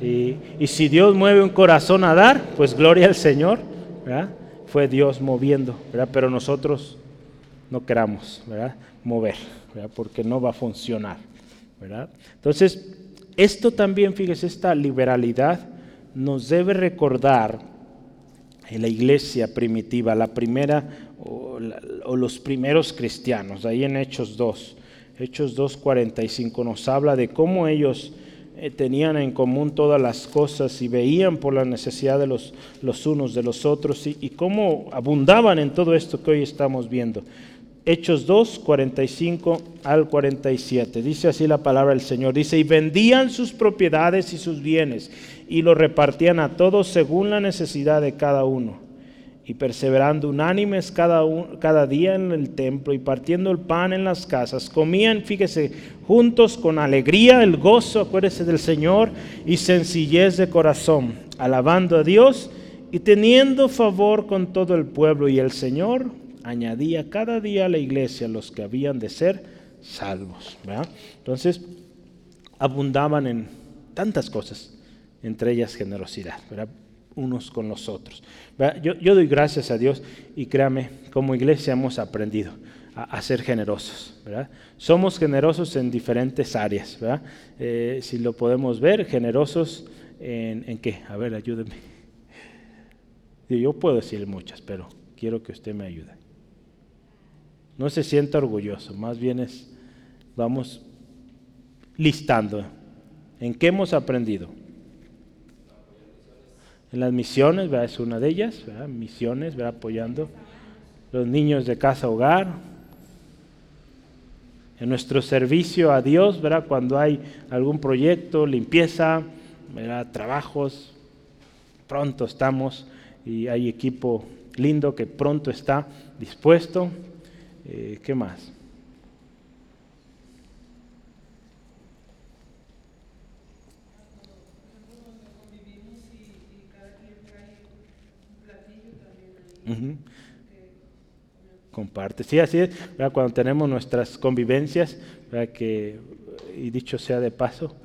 Speaker 1: Y, si Dios mueve un corazón a dar, pues gloria al Señor, fue Dios moviendo, pero nosotros no queramos mover, porque no va a funcionar. Entonces, esto también, fíjese, esta liberalidad nos debe recordar en la iglesia primitiva, la primera o, los primeros cristianos, ahí en Hechos 2, Hechos 2.45 nos habla de cómo ellos eh, tenían en común todas las cosas y veían por la necesidad de los, los unos de los otros y, y cómo abundaban en todo esto que hoy estamos viendo. Hechos 2, 45 al 47. Dice así la palabra del Señor. Dice, y vendían sus propiedades y sus bienes y lo repartían a todos según la necesidad de cada uno. Y perseverando unánimes cada, cada día en el templo y partiendo el pan en las casas, comían, fíjese, juntos con alegría, el gozo, acuérdese del Señor, y sencillez de corazón, alabando a Dios y teniendo favor con todo el pueblo. Y el Señor añadía cada día a la iglesia los que habían de ser salvos. Entonces, abundaban en tantas cosas, entre ellas generosidad, unos con los otros. Yo, doy gracias a Dios y créame, como iglesia hemos aprendido a, ser generosos. Somos generosos en diferentes áreas. Eh, si lo podemos ver, generosos en, qué? A ver, ayúdenme. Yo puedo decir muchas, pero quiero que usted me ayude. No se sienta orgulloso, más bien es, vamos listando. ¿En qué hemos aprendido? En las misiones, ¿verdad? es una de ellas, misiones, ¿verdad? apoyando los niños de casa hogar. En nuestro servicio a Dios, ¿verdad? cuando hay algún proyecto, limpieza, ¿verdad? trabajos, pronto estamos y hay equipo lindo que pronto está dispuesto. Eh, ¿Qué más? Comparte. Sí, así es. Cuando tenemos nuestras convivencias, que, y dicho sea de paso,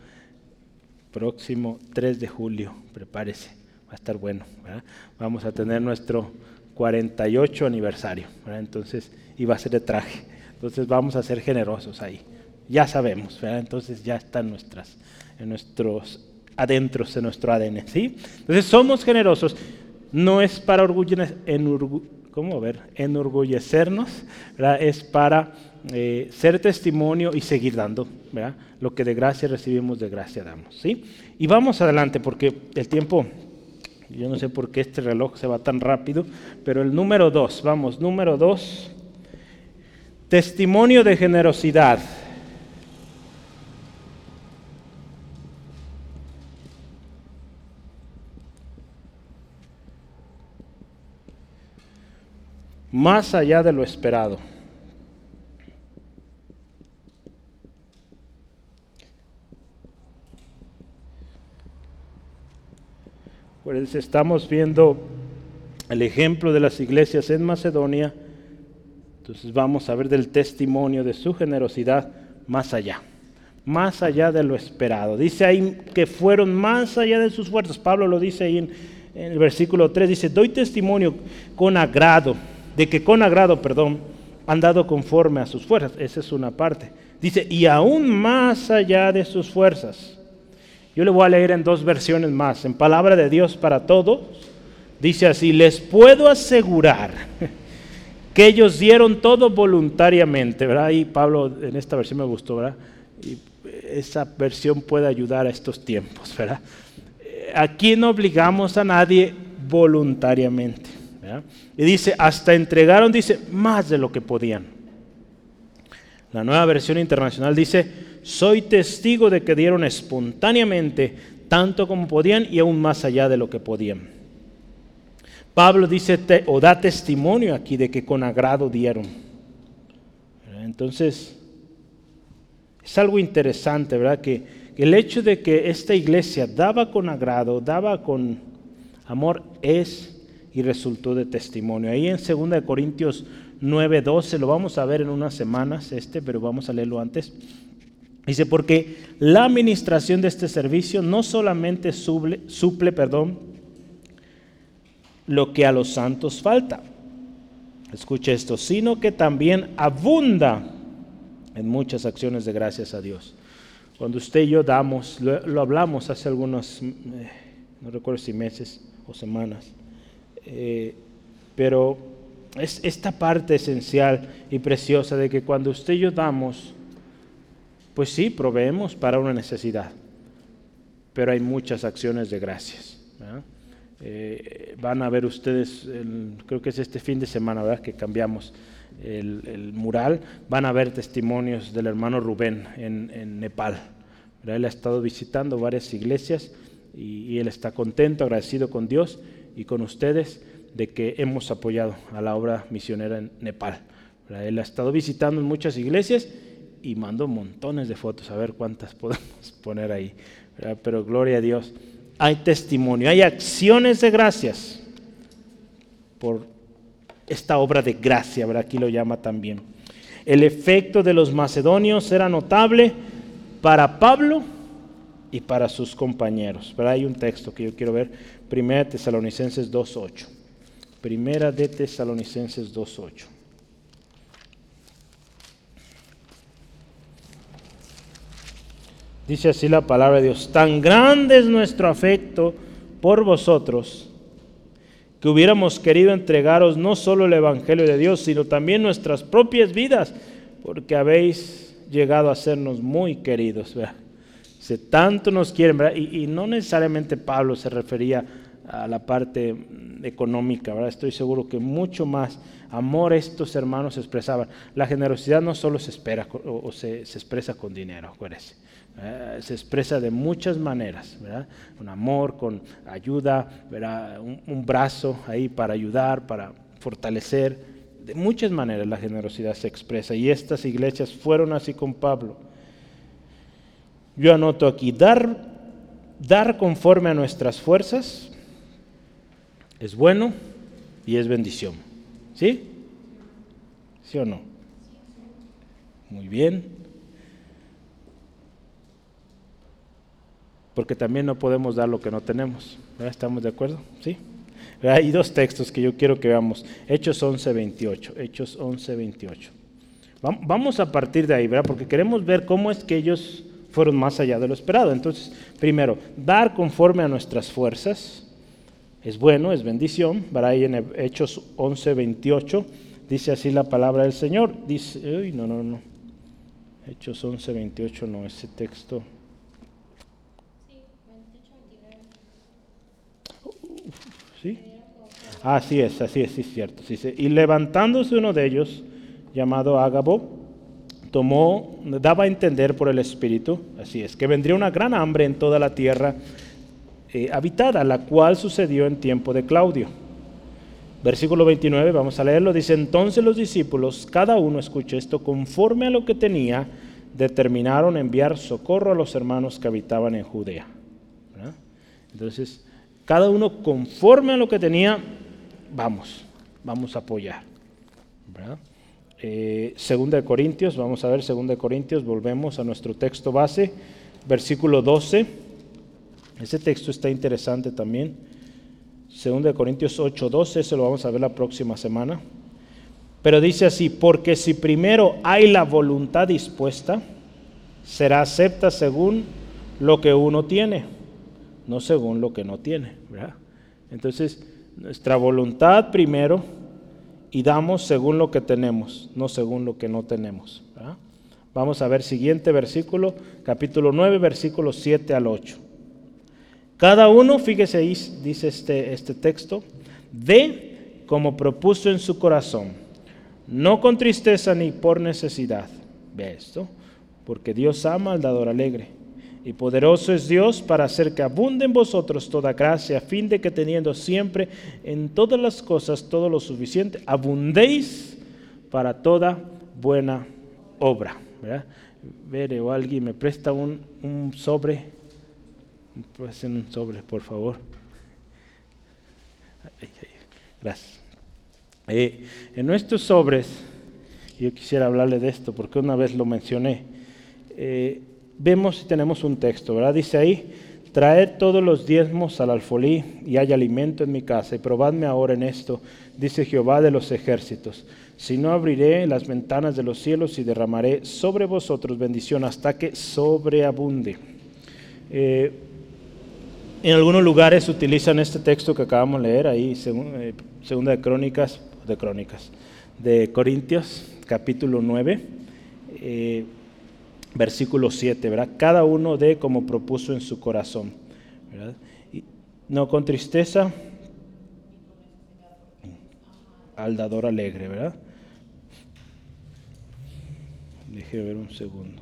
Speaker 1: próximo 3 de julio, prepárese, va a estar bueno. Vamos a tener nuestro 48 aniversario. Entonces, y va a ser de traje. Entonces vamos a ser generosos ahí. Ya sabemos, entonces ya están nuestras, en nuestros adentros, en nuestro ADN. ¿sí? Entonces somos generosos. No es para enorgullecernos, es para eh, ser testimonio y seguir dando. Lo que de gracia recibimos, de gracia damos. ¿sí? Y vamos adelante porque el tiempo Yo no sé por qué este reloj se va tan rápido, pero el número dos, vamos, número dos, testimonio de generosidad. Más allá de lo esperado. Pues estamos viendo el ejemplo de las iglesias en Macedonia. Entonces vamos a ver del testimonio de su generosidad más allá, más allá de lo esperado. Dice ahí que fueron más allá de sus fuerzas. Pablo lo dice ahí en, en el versículo 3, dice, doy testimonio con agrado, de que con agrado, perdón, han dado conforme a sus fuerzas. Esa es una parte. Dice, y aún más allá de sus fuerzas. Yo le voy a leer en dos versiones más. En palabra de Dios para todos, dice así, les puedo asegurar que ellos dieron todo voluntariamente, ¿verdad? Y Pablo en esta versión me gustó, ¿verdad? Y esa versión puede ayudar a estos tiempos, ¿verdad? Aquí no obligamos a nadie voluntariamente. Y dice, hasta entregaron, dice, más de lo que podían. La nueva versión internacional dice, soy testigo de que dieron espontáneamente tanto como podían y aún más allá de lo que podían. Pablo dice o da testimonio aquí de que con agrado dieron. Entonces, es algo interesante, ¿verdad? Que, que el hecho de que esta iglesia daba con agrado, daba con amor, es y resultó de testimonio. Ahí en 2 Corintios 9:12, lo vamos a ver en unas semanas, este, pero vamos a leerlo antes. Dice, porque la administración de este servicio no solamente suple, suple perdón, lo que a los santos falta, escuche esto, sino que también abunda en muchas acciones de gracias a Dios. Cuando usted y yo damos, lo, hablamos hace algunos, eh, no recuerdo si meses o semanas, eh, pero es esta parte esencial y preciosa de que cuando usted y yo damos, pues sí, proveemos para una necesidad, pero hay muchas acciones de gracias. Eh, van a ver ustedes, creo que es este fin de semana ¿verdad? que cambiamos el, mural, van a ver testimonios del hermano Rubén en, Nepal. Él ha estado visitando varias iglesias y, él está contento, agradecido con Dios y con ustedes de que hemos apoyado a la obra misionera en Nepal. Él ha estado visitando en muchas iglesias y mando montones de fotos, a ver cuántas podemos poner ahí. Pero gloria a Dios, hay testimonio, hay acciones de gracias por esta obra de gracia, ¿verdad? aquí lo llama también. El efecto de los macedonios era notable para Pablo y para sus compañeros. Pero hay un texto que yo quiero ver, Primera de Tesalonicenses 2.8. Primera de Tesalonicenses 2.8. Dice así la palabra de Dios, tan grande es nuestro afecto por vosotros que hubiéramos querido entregaros no solo el Evangelio de Dios, sino también nuestras propias vidas, porque habéis llegado a sernos muy queridos. Tanto nos quieren, Y, no necesariamente Pablo se refería a la parte económica, ¿verdad? estoy seguro que mucho más amor estos hermanos expresaban. La generosidad no solo se espera o, se, expresa con dinero, acuérdense. Se expresa de muchas maneras. Un amor, con ayuda, ¿verdad? Un, brazo ahí para ayudar, para fortalecer. De muchas maneras la generosidad se expresa y estas iglesias fueron así con Pablo. Yo anoto aquí, dar, dar conforme a nuestras fuerzas es bueno y es bendición. ¿Sí? ¿Sí o no? Muy bien. porque también no podemos dar lo que no tenemos. ¿Estamos de acuerdo? ¿Sí? Hay dos textos que yo quiero que veamos. Hechos 11, 28. Hechos 11, 28. Vamos a partir de ahí, ¿verdad? Porque queremos ver cómo es que ellos fueron más allá de lo esperado. Entonces, primero, dar conforme a nuestras fuerzas es bueno, es bendición. ¿verdad? Ahí en Hechos 11, 28 dice así la palabra del Señor. Dice, uy, no, no, no. Hechos 11, 28, no, ese texto. ¿Sí? Así es, así es, sí es cierto. Y levantándose uno de ellos, llamado Ágabo, tomó, daba a entender por el Espíritu, así es, que vendría una gran hambre en toda la tierra eh, habitada, la cual sucedió en tiempo de Claudio. Versículo 29, vamos a leerlo, dice, entonces los discípulos, cada uno, escuche esto, conforme a lo que tenía, determinaron enviar socorro a los hermanos que habitaban en Judea. Entonces, cada uno conforme a lo que tenía, vamos, vamos a apoyar. Eh, segunda de Corintios, vamos a ver Segunda de Corintios, volvemos a nuestro texto base, versículo 12. Ese texto está interesante también. Segunda de Corintios 8, 12, eso lo vamos a ver la próxima semana. Pero dice así, porque si primero hay la voluntad dispuesta, será acepta según lo que uno tiene, no según lo que no tiene. Entonces, nuestra voluntad primero y damos según lo que tenemos, no según lo que no tenemos. Vamos a ver siguiente versículo, capítulo 9, versículos 7 al 8. Cada uno, fíjese ahí, dice este, este texto, de como propuso en su corazón, no con tristeza ni por necesidad. Ve esto, porque Dios ama al dador alegre. Y poderoso es Dios para hacer que abunde en vosotros toda gracia, a fin de que teniendo siempre en todas las cosas todo lo suficiente, abundéis para toda buena obra. ¿verdad? o alguien me presta un, un sobre. Pues un sobre, por favor. Gracias. Eh, en nuestros sobres, yo quisiera hablarle de esto porque una vez lo mencioné. Eh, vemos y tenemos un texto, ¿verdad? Dice ahí, traed todos los diezmos al alfolí y hay alimento en mi casa y probadme ahora en esto, dice Jehová de los ejércitos. Si no abriré las ventanas de los cielos y derramaré sobre vosotros bendición hasta que sobreabunde. Eh, en algunos lugares utilizan este texto que acabamos de leer ahí, eh, segunda de Crónicas, de Crónicas, de Corintios, capítulo 9. Eh, versículo 7, ¿verdad? Cada uno de como propuso en su corazón, ¿verdad? No con tristeza, al dador alegre, ¿verdad? Deje ver un segundo.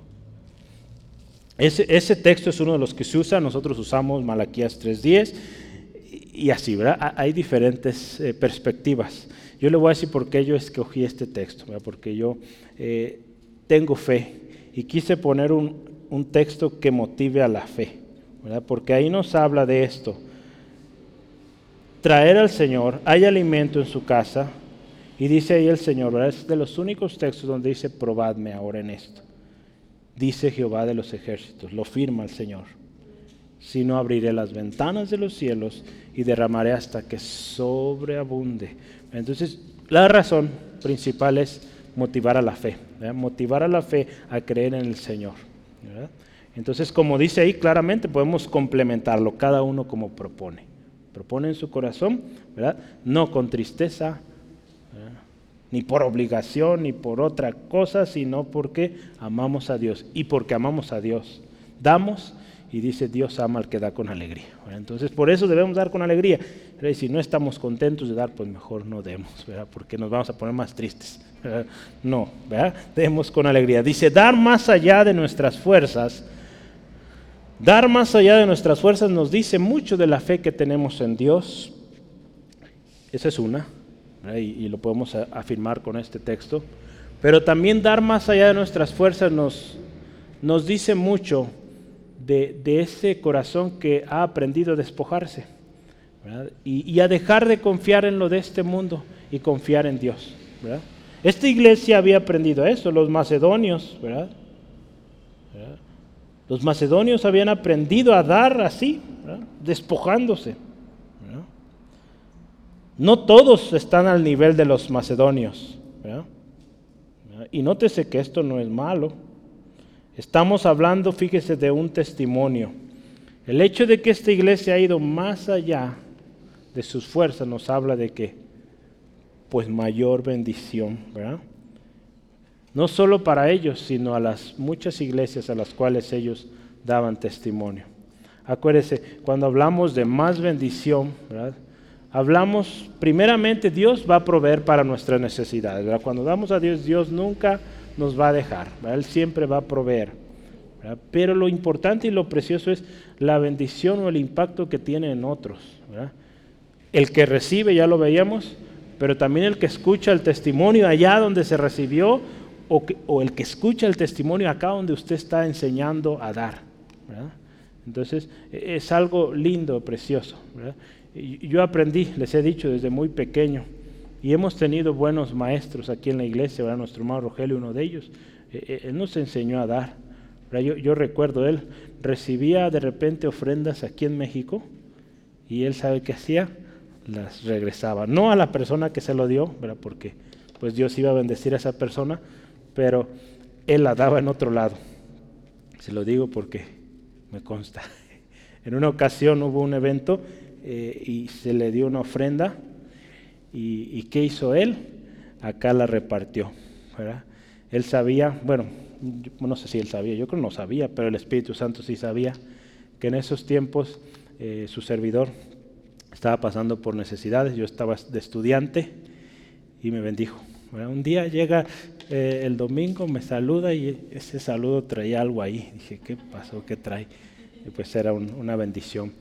Speaker 1: Ese, ese, texto es uno de los que se usa, nosotros usamos Malaquías 3.10 y así, ¿verdad? Hay diferentes eh, perspectivas. Yo le voy a decir por qué yo escogí este texto, ¿verdad? porque yo eh, tengo fe y quise poner un, texto que motive a la fe, porque ahí nos habla de esto. Traer al Señor, hay alimento en su casa, y dice ahí el Señor, es de los únicos textos donde dice, probadme ahora en esto. Dice Jehová de los ejércitos, lo firma el Señor. Si no abriré las ventanas de los cielos y derramaré hasta que sobreabunde. Entonces, la razón principal es motivar a la fe, motivar a la fe a creer en el Señor. Entonces, como dice ahí claramente, podemos complementarlo, cada uno como propone. Propone en su corazón, ¿verdad? no con tristeza, ni por obligación, ni por otra cosa, sino porque amamos a Dios. Y porque amamos a Dios, damos y dice Dios ama al que da con alegría. Entonces por eso debemos dar con alegría. Si no estamos contentos de dar, pues mejor no demos, porque nos vamos a poner más tristes. No, demos con alegría. Dice, dar más allá de nuestras fuerzas. Dar más allá de nuestras fuerzas nos dice mucho de la fe que tenemos en Dios. Esa es una, y, y, lo podemos afirmar con este texto. Pero también dar más allá de nuestras fuerzas nos, nos dice mucho de, ese corazón que ha aprendido a despojarse y, a dejar de confiar en lo de este mundo y confiar en Dios. Esta iglesia había aprendido eso, los macedonios. Los macedonios habían aprendido a dar así, despojándose. No todos están al nivel de los macedonios. Y nótese que esto no es malo. Estamos hablando, fíjese, de un testimonio. El hecho de que esta iglesia ha ido más allá de sus fuerzas nos habla de que, pues mayor bendición, ¿verdad? No solo para ellos, sino a las muchas iglesias a las cuales ellos daban testimonio. Acuérdese, cuando hablamos de más bendición, ¿verdad? hablamos, primeramente Dios va a proveer para nuestras necesidades. Cuando damos a Dios, Dios nunca nos va a dejar, Él siempre va a proveer. Pero lo importante y lo precioso es la bendición o el impacto que tiene en otros. El que recibe, ya lo veíamos, pero también el que escucha el testimonio allá donde se recibió o, el que escucha el testimonio acá donde usted está enseñando a dar. Entonces e, es algo lindo, precioso. yo aprendí, les he dicho desde muy pequeño, y hemos tenido buenos maestros aquí en la iglesia, ¿verdad? nuestro hermano Rogelio, uno de ellos, e, e, él nos enseñó a dar. Yo, yo, recuerdo, él recibía de repente ofrendas aquí en México y él sabe qué hacía, las regresaba. No a la persona que se lo dio, ¿verdad? porque pues Dios iba a bendecir a esa persona, pero él la daba en otro lado. Se lo digo porque me consta. En una ocasión hubo un evento eh, y se le dio una ofrenda y, ¿qué hizo él? Acá la repartió. Él sabía, bueno, no sé si él sabía, yo creo que no sabía, pero el Espíritu Santo sí sabía que en esos tiempos eh, su servidor estaba pasando por necesidades, yo estaba de estudiante y me bendijo. Un día llega eh, el domingo, me saluda y ese saludo traía algo ahí. Dije, ¿qué pasó? ¿Qué trae? Y pues era una bendición.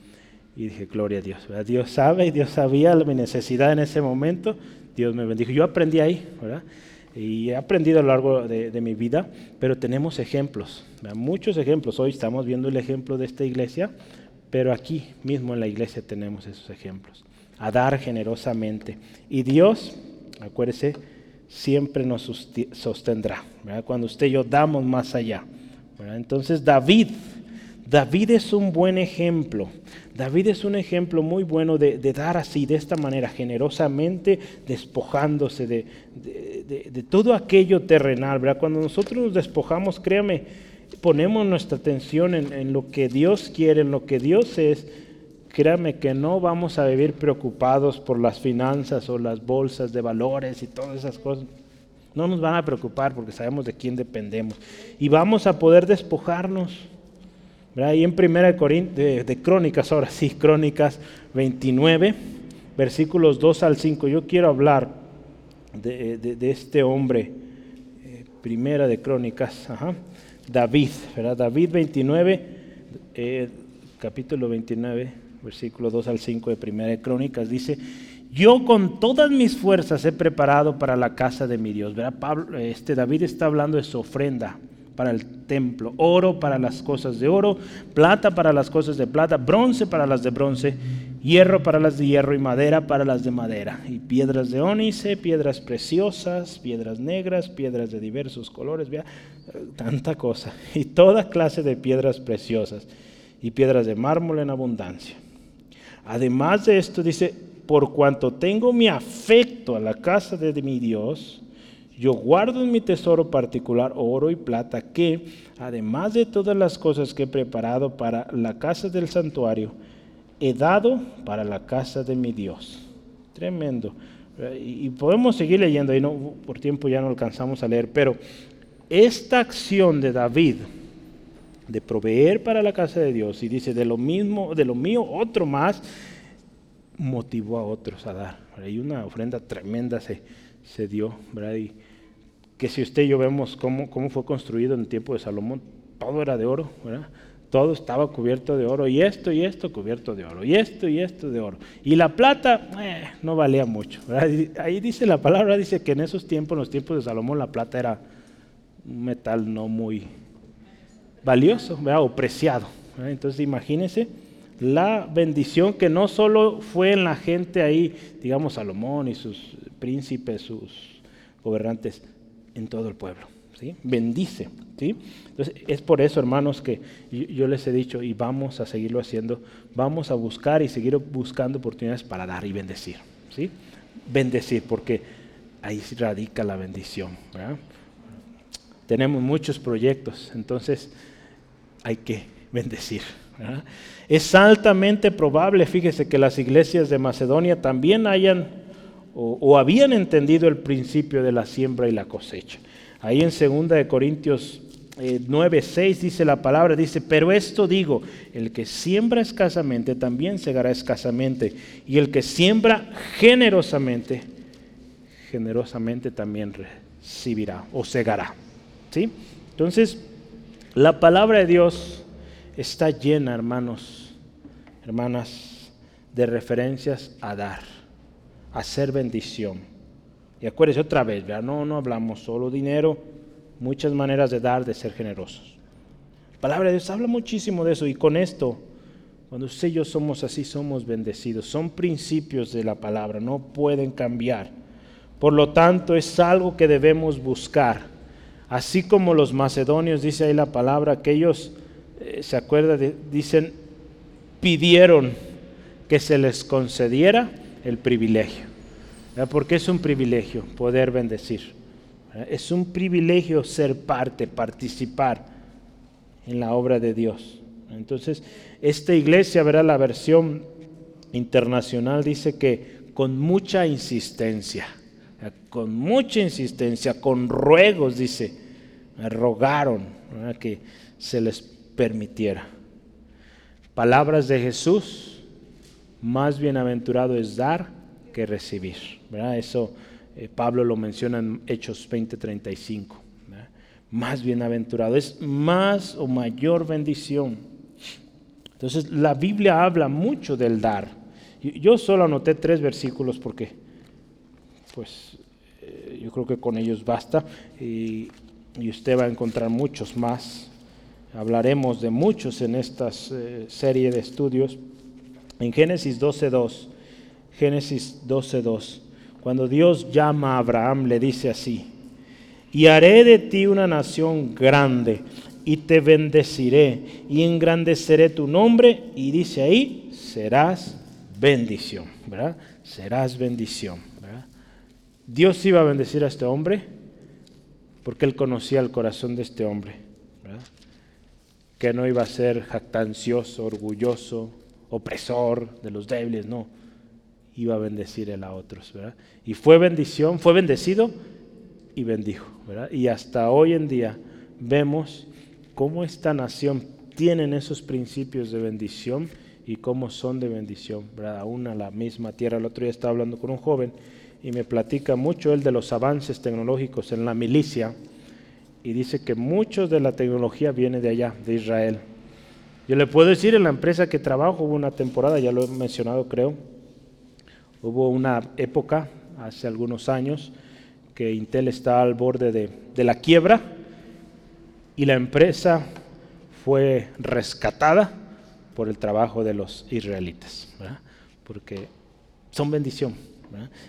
Speaker 1: Y dije, gloria a Dios. Dios sabe y Dios sabía mi necesidad en ese momento. Dios me bendijo. Yo aprendí ahí, ¿verdad? Y he aprendido a lo largo de, mi vida, pero tenemos ejemplos, muchos ejemplos. Hoy estamos viendo el ejemplo de esta iglesia, pero aquí mismo en la iglesia tenemos esos ejemplos. A dar generosamente. Y Dios, acuérdese, siempre nos sostendrá. Cuando usted y yo damos más allá. Entonces David, David es un buen ejemplo. David es un ejemplo muy bueno de, dar así, de esta manera, generosamente, despojándose de, todo aquello terrenal. ¿verdad? Cuando nosotros nos despojamos, créame, ponemos nuestra atención en, en lo que Dios quiere, en lo que Dios es, créame que no vamos a vivir preocupados por las finanzas o las bolsas de valores y todas esas cosas. No nos van a preocupar porque sabemos de quién dependemos. Y vamos a poder despojarnos. Y en primera de, Crónicas, ahora sí, Crónicas 29, versículos 2 al 5. Yo quiero hablar de, este hombre. Eh, primera de Crónicas, David, ¿verdad? David 29, eh, capítulo 29 versículo 2 al 5 de Primera de Crónicas, dice, yo con todas mis fuerzas he preparado para la casa de mi Dios. Este David está hablando de su ofrenda para el templo, oro para las cosas de oro, plata para las cosas de plata, bronce para las de bronce, hierro para las de hierro y madera para las de madera, y piedras de ónice, piedras preciosas, piedras negras, piedras de diversos colores, vea, tanta cosa, y toda clase de piedras preciosas, y piedras de mármol en abundancia. Además de esto, dice, por cuanto tengo mi afecto a la casa de mi Dios, yo guardo en mi tesoro particular oro y plata que, además de todas las cosas que he preparado para la casa del santuario, he dado para la casa de mi Dios. Tremendo. Y podemos seguir leyendo, y no, por tiempo ya no alcanzamos a leer, pero esta acción de David, de proveer para la casa de Dios y dice, de lo mismo, de lo mío, otro más, motivó a otros a dar. Y una ofrenda tremenda se, se dio, ¿verdad? Que si usted y yo vemos cómo, cómo fue construido en el tiempo de Salomón, todo era de oro. Todo estaba cubierto de oro, y esto y esto cubierto de oro, y esto y esto de oro. Y la plata eh, no valía mucho. Ahí dice la palabra, dice que en esos tiempos, en los tiempos de Salomón, la plata era un metal no muy, valioso o preciado. Entonces imagínense la bendición que no solo fue en la gente ahí, digamos Salomón y sus príncipes, sus gobernantes, en todo el pueblo. ¿sí? Bendice. ¿sí? Entonces es por eso, hermanos, que yo les he dicho y vamos a seguirlo haciendo, vamos a buscar y seguir buscando oportunidades para dar y bendecir. ¿sí? Bendecir, porque ahí radica la bendición. Tenemos muchos proyectos, entonces hay que bendecir. Es altamente probable, fíjese, que las iglesias de Macedonia también hayan o, habían entendido el principio de la siembra y la cosecha. Ahí en 2 de Corintios 9.6 eh, dice la palabra, dice, pero esto digo, el que siembra escasamente también segará escasamente, y el que siembra generosamente, generosamente también recibirá o segará. ¿Sí? Entonces, la palabra de Dios está llena, hermanos, hermanas, de referencias a dar, a ser bendición. Y acuérdense otra vez, No, no hablamos solo dinero, muchas maneras de dar, de ser generosos. La palabra de Dios habla muchísimo de eso y con esto, cuando usted y yo somos así, somos bendecidos. Son principios de la palabra, no pueden cambiar. Por lo tanto, es algo que debemos buscar. Así como los macedonios, dice ahí la palabra, que ellos, eh, se acuerda, dicen, pidieron que se les concediera el privilegio. Porque es un privilegio poder bendecir. Es un privilegio ser parte, participar en la obra de Dios. Entonces, esta iglesia, verá la versión internacional, dice que con mucha insistencia, con mucha insistencia, con ruegos, dice, rogaron que se les permitiera. Palabras de Jesús, más bienaventurado es dar que recibir. ¿verdad? Eso eh, Pablo lo menciona en Hechos 20:35. Más bienaventurado, es más o mayor bendición. Entonces la Biblia habla mucho del dar. Yo solo anoté tres versículos porque, pues, eh, yo creo que con ellos basta y, usted va a encontrar muchos más. Hablaremos de muchos en esta eh, serie de estudios. En Génesis 12.2, Génesis 12.2 cuando Dios llama a Abraham, le dice así, y haré de ti una nación grande, y te bendeciré, y engrandeceré tu nombre, y dice ahí, serás bendición, ¿verdad? Serás bendición. Dios iba a bendecir a este hombre porque él conocía el corazón de este hombre, ¿verdad? Que no iba a ser jactancioso, orgulloso, opresor de los débiles, no iba a bendecir él a otros, ¿verdad? Y fue bendición, fue bendecido y bendijo, ¿verdad? Y hasta hoy en día vemos cómo esta nación tiene esos principios de bendición y cómo son de bendición, ¿verdad? Aún a la misma tierra. El otro día estaba hablando con un joven y me platica mucho él de los avances tecnológicos en la milicia y dice que mucho de la tecnología viene de allá, de Israel. Yo le puedo decir, en la empresa que trabajo hubo una temporada, ya lo he mencionado creo, Hubo una época, hace algunos años, que Intel estaba al borde de, la quiebra y la empresa fue rescatada por el trabajo de los israelitas, porque son bendición.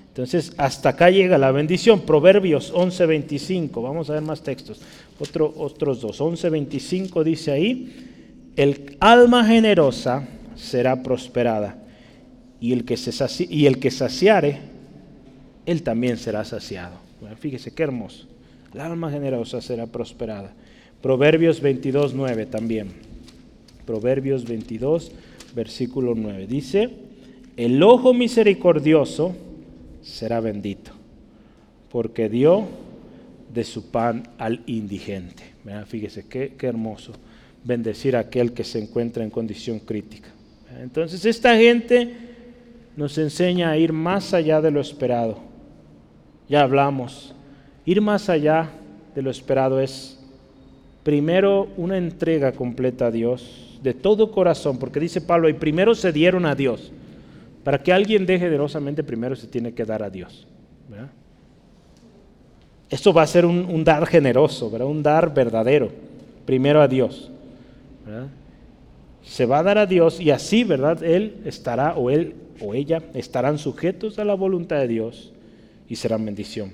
Speaker 1: Entonces, hasta acá llega la bendición. Proverbios 11:25, vamos a ver más textos. Otro, otros dos. 11:25 dice ahí, el alma generosa será prosperada y el que, se y el que saciare, él también será saciado. fíjese qué hermoso. La alma generosa será prosperada. Proverbios 22, 9 también. Proverbios 22, versículo 9. Dice, el ojo misericordioso será bendito, porque dio de su pan al indigente. Fíjese qué, qué hermoso bendecir a aquel que se encuentra en condición crítica. Entonces esta gente nos enseña a ir más allá de lo esperado. Ya hablamos, ir más allá de lo esperado es primero una entrega completa a Dios, de todo corazón, porque dice Pablo, y primero se dieron a Dios. Para que alguien dé generosamente, primero se tiene que dar a Dios. Esto va a ser un, dar generoso, ¿verdad? un dar verdadero, primero a Dios. Se va a dar a Dios y así, ¿verdad? Él estará o él o ella estarán sujetos a la voluntad de Dios y serán bendición.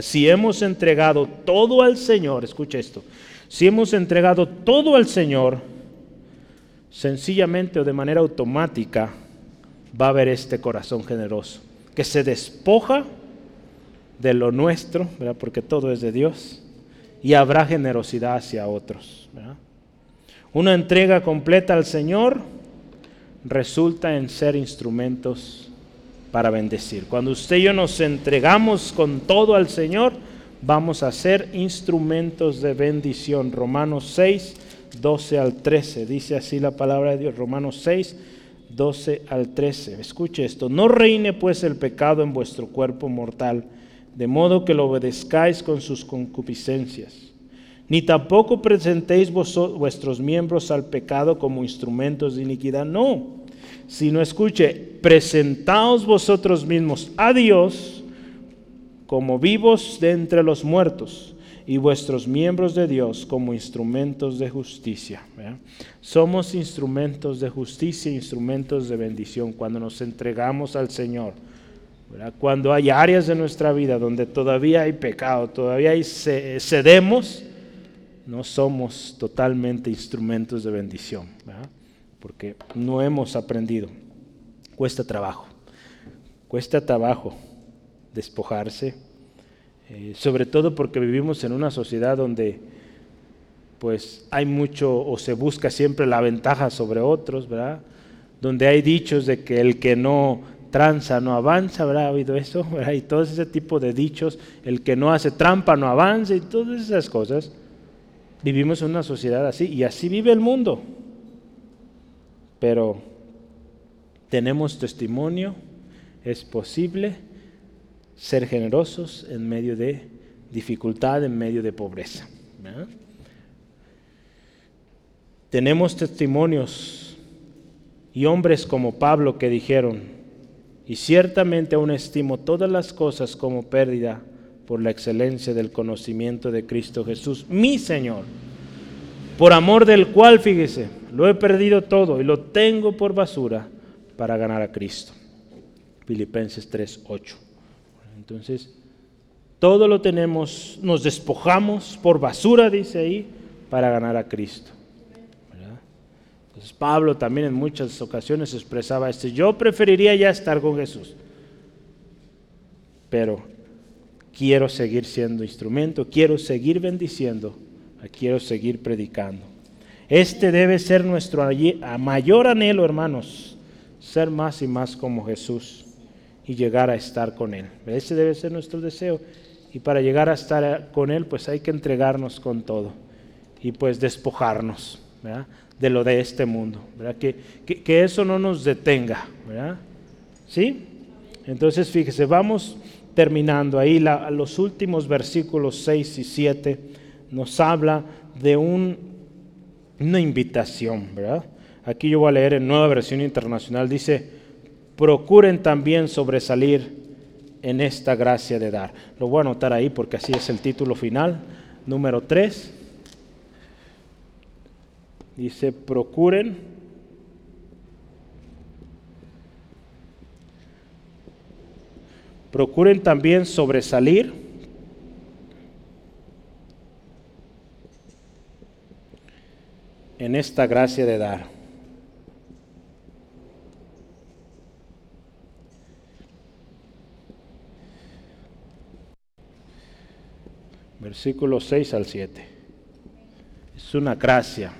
Speaker 1: Si hemos entregado todo al Señor, escucha esto, si hemos entregado todo al Señor, sencillamente o de manera automática va a haber este corazón generoso, que se despoja de lo nuestro, porque todo es de Dios, y habrá generosidad hacia otros. Una entrega completa al Señor resulta en ser instrumentos para bendecir. Cuando usted y yo nos entregamos con todo al Señor, vamos a ser instrumentos de bendición. Romanos 6, 12 al 13. Dice así la palabra de Dios. Romanos 6, 12 al 13. Escuche esto. No reine pues el pecado en vuestro cuerpo mortal, de modo que lo obedezcáis con sus concupiscencias. Ni tampoco presentéis vuestros miembros al pecado como instrumentos de iniquidad. No, sino escuche, presentaos vosotros mismos a Dios como vivos de entre los muertos y vuestros miembros de Dios como instrumentos de justicia. Somos instrumentos de justicia, instrumentos de bendición cuando nos entregamos al Señor. Cuando hay áreas de nuestra vida donde todavía hay pecado, todavía hay cedemos, no somos totalmente instrumentos de bendición, porque no hemos aprendido. Cuesta trabajo, cuesta trabajo despojarse, eh, sobre todo porque vivimos en una sociedad donde pues hay mucho o se busca siempre la ventaja sobre otros, ¿verdad? Donde hay dichos de que el que no tranza no avanza, ¿verdad? ¿Ha oído eso? Y todo ese tipo de dichos, el que no hace trampa no avanza y todas esas cosas. Vivimos en una sociedad así y así vive el mundo. Pero tenemos testimonio, es posible ser generosos en medio de dificultad, en medio de pobreza. Tenemos testimonios y hombres como Pablo que dijeron, y ciertamente aún estimo todas las cosas como pérdida por la excelencia del conocimiento de Cristo Jesús, mi Señor, por amor del cual, fíjese, lo he perdido todo y lo tengo por basura para ganar a Cristo. Filipenses 3:8. Entonces, todo lo tenemos, nos despojamos por basura, dice ahí, para ganar a Cristo. Entonces Pablo también en muchas ocasiones expresaba esto, yo preferiría ya estar con Jesús, pero quiero seguir siendo instrumento, quiero seguir bendiciendo, quiero seguir predicando. Este debe ser nuestro mayor anhelo, hermanos, ser más y más como Jesús y llegar a estar con Él. Ese debe ser nuestro deseo. Y para llegar a estar con Él, pues hay que entregarnos con todo y pues despojarnos de lo de este mundo. Que, que, eso no nos detenga. ¿Sí? Entonces, fíjese, vamos terminando ahí. los últimos versículos 6 y 7 nos habla de un, una invitación. ¿verdad? Aquí yo voy a leer en nueva versión internacional. Dice, procuren también sobresalir en esta gracia de dar. Lo voy a anotar ahí porque así es el título final. Número 3. Dice, procuren procuren también sobresalir en esta gracia de dar. versículos 6 al 7. Es una gracia,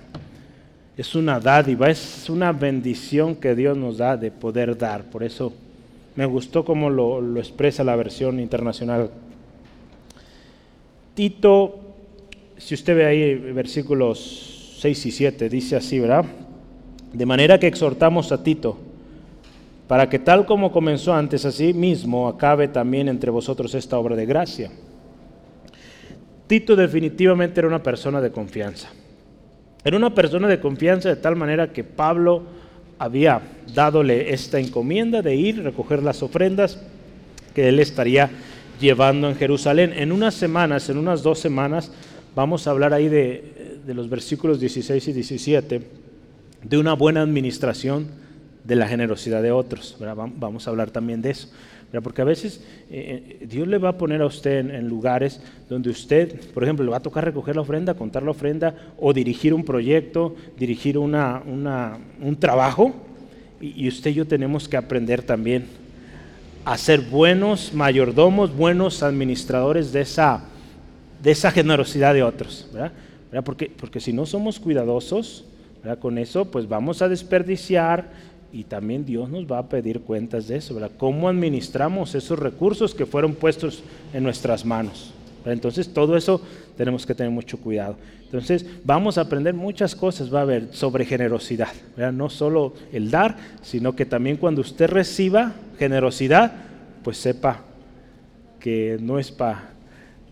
Speaker 1: es una dádiva, es una bendición que Dios nos da de poder dar. Por eso me gustó cómo lo, expresa la versión internacional. Tito, si usted ve ahí versículos 6 y 7, dice así, ¿verdad? De manera que exhortamos a Tito, para que tal como comenzó antes, así mismo acabe también entre vosotros esta obra de gracia. Tito definitivamente era una persona de confianza. Era una persona de confianza de tal manera que Pablo había dadole esta encomienda de ir, recoger las ofrendas que él estaría llevando en Jerusalén. En unas semanas, en unas dos semanas, vamos a hablar ahí de, de los versículos 16 y 17, de una buena administración de la generosidad de otros. Vamos a hablar también de eso. Porque a veces eh, eh, Dios le va a poner a usted en, lugares donde usted, por ejemplo, le va a tocar recoger la ofrenda, contar la ofrenda o dirigir un proyecto, dirigir una, un trabajo. Y, usted y yo tenemos que aprender también a ser buenos mayordomos, buenos administradores de esa, de esa generosidad de otros. ¿verdad? Porque, porque si no somos cuidadosos con eso, pues vamos a desperdiciar y también Dios nos va a pedir cuentas de eso, ¿verdad? ¿Cómo administramos esos recursos que fueron puestos en nuestras manos? Entonces todo eso tenemos que tener mucho cuidado. Entonces vamos a aprender muchas cosas, va a haber sobre generosidad. No solo el dar, sino que también cuando usted reciba generosidad, pues sepa que no es para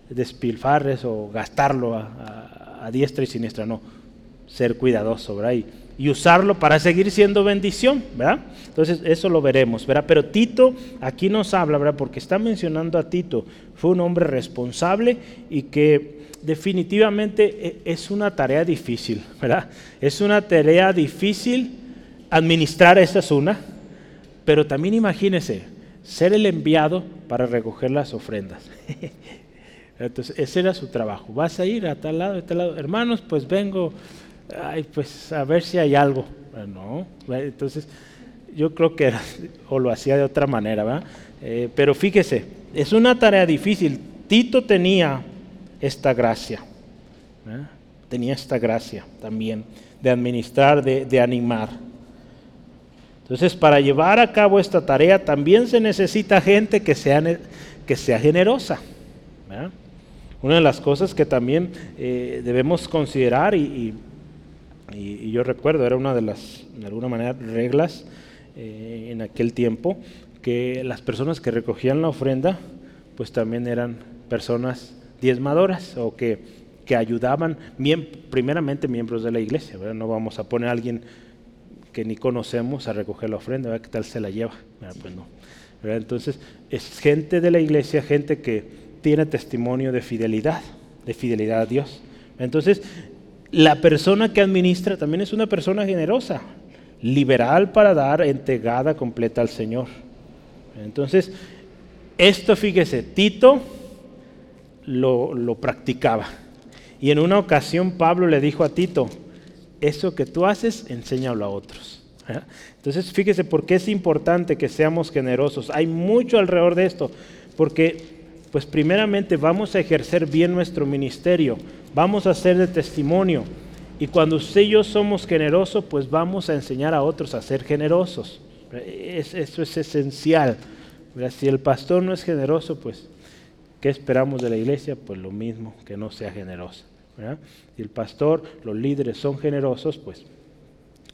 Speaker 1: despilfarres o gastarlo a, diestra y siniestra, no, ser cuidadoso, ¿verdad? y usarlo para seguir siendo bendición, ¿verdad? Entonces eso lo veremos, ¿verdad? Pero Tito aquí nos habla, ¿verdad? Porque está mencionando a Tito, fue un hombre responsable y que definitivamente e, es una tarea difícil, ¿verdad? Es una tarea difícil administrar, esa es una, pero también imagínese ser el enviado para recoger las ofrendas. Entonces, ese era su trabajo. Vas a ir a tal lado, a tal lado. Hermanos, pues vengo ay, pues a ver si hay algo. No, entonces yo creo que o lo hacía de otra manera, ¿verdad? Eh, pero fíjese, es una tarea difícil. Tito tenía esta gracia, tenía esta gracia también de administrar, de, animar. Entonces, para llevar a cabo esta tarea también se necesita gente que sea, que sea generosa. Una de las cosas que también eh, debemos considerar y, yo recuerdo, era una de las, de alguna manera, reglas eh, en aquel tiempo, que las personas que recogían la ofrenda, pues también eran personas diezmadoras o que, que ayudaban, primeramente miembros de la iglesia, no vamos a poner a alguien que ni conocemos a recoger la ofrenda, ¿verdad? ¿qué tal se la lleva? Pues no. Entonces, es gente de la iglesia, gente que tiene testimonio de fidelidad, de fidelidad a Dios. Entonces, la persona que administra también es una persona generosa, liberal para dar, entregada completa al Señor. Entonces, esto fíjese, Tito lo, practicaba. Y en una ocasión Pablo le dijo a Tito, eso que tú haces, enséñalo a otros. Entonces, fíjese por qué es importante que seamos generosos. Hay mucho alrededor de esto, porque, pues primeramente vamos a ejercer bien nuestro ministerio vamos a ser de testimonio. Y cuando usted y yo somos generosos, pues vamos a enseñar a otros a ser generosos. eso es esencial. Si el pastor no es generoso, pues, ¿qué esperamos de la iglesia? Pues lo mismo, que no sea generosa. Si el pastor, los líderes son generosos, pues,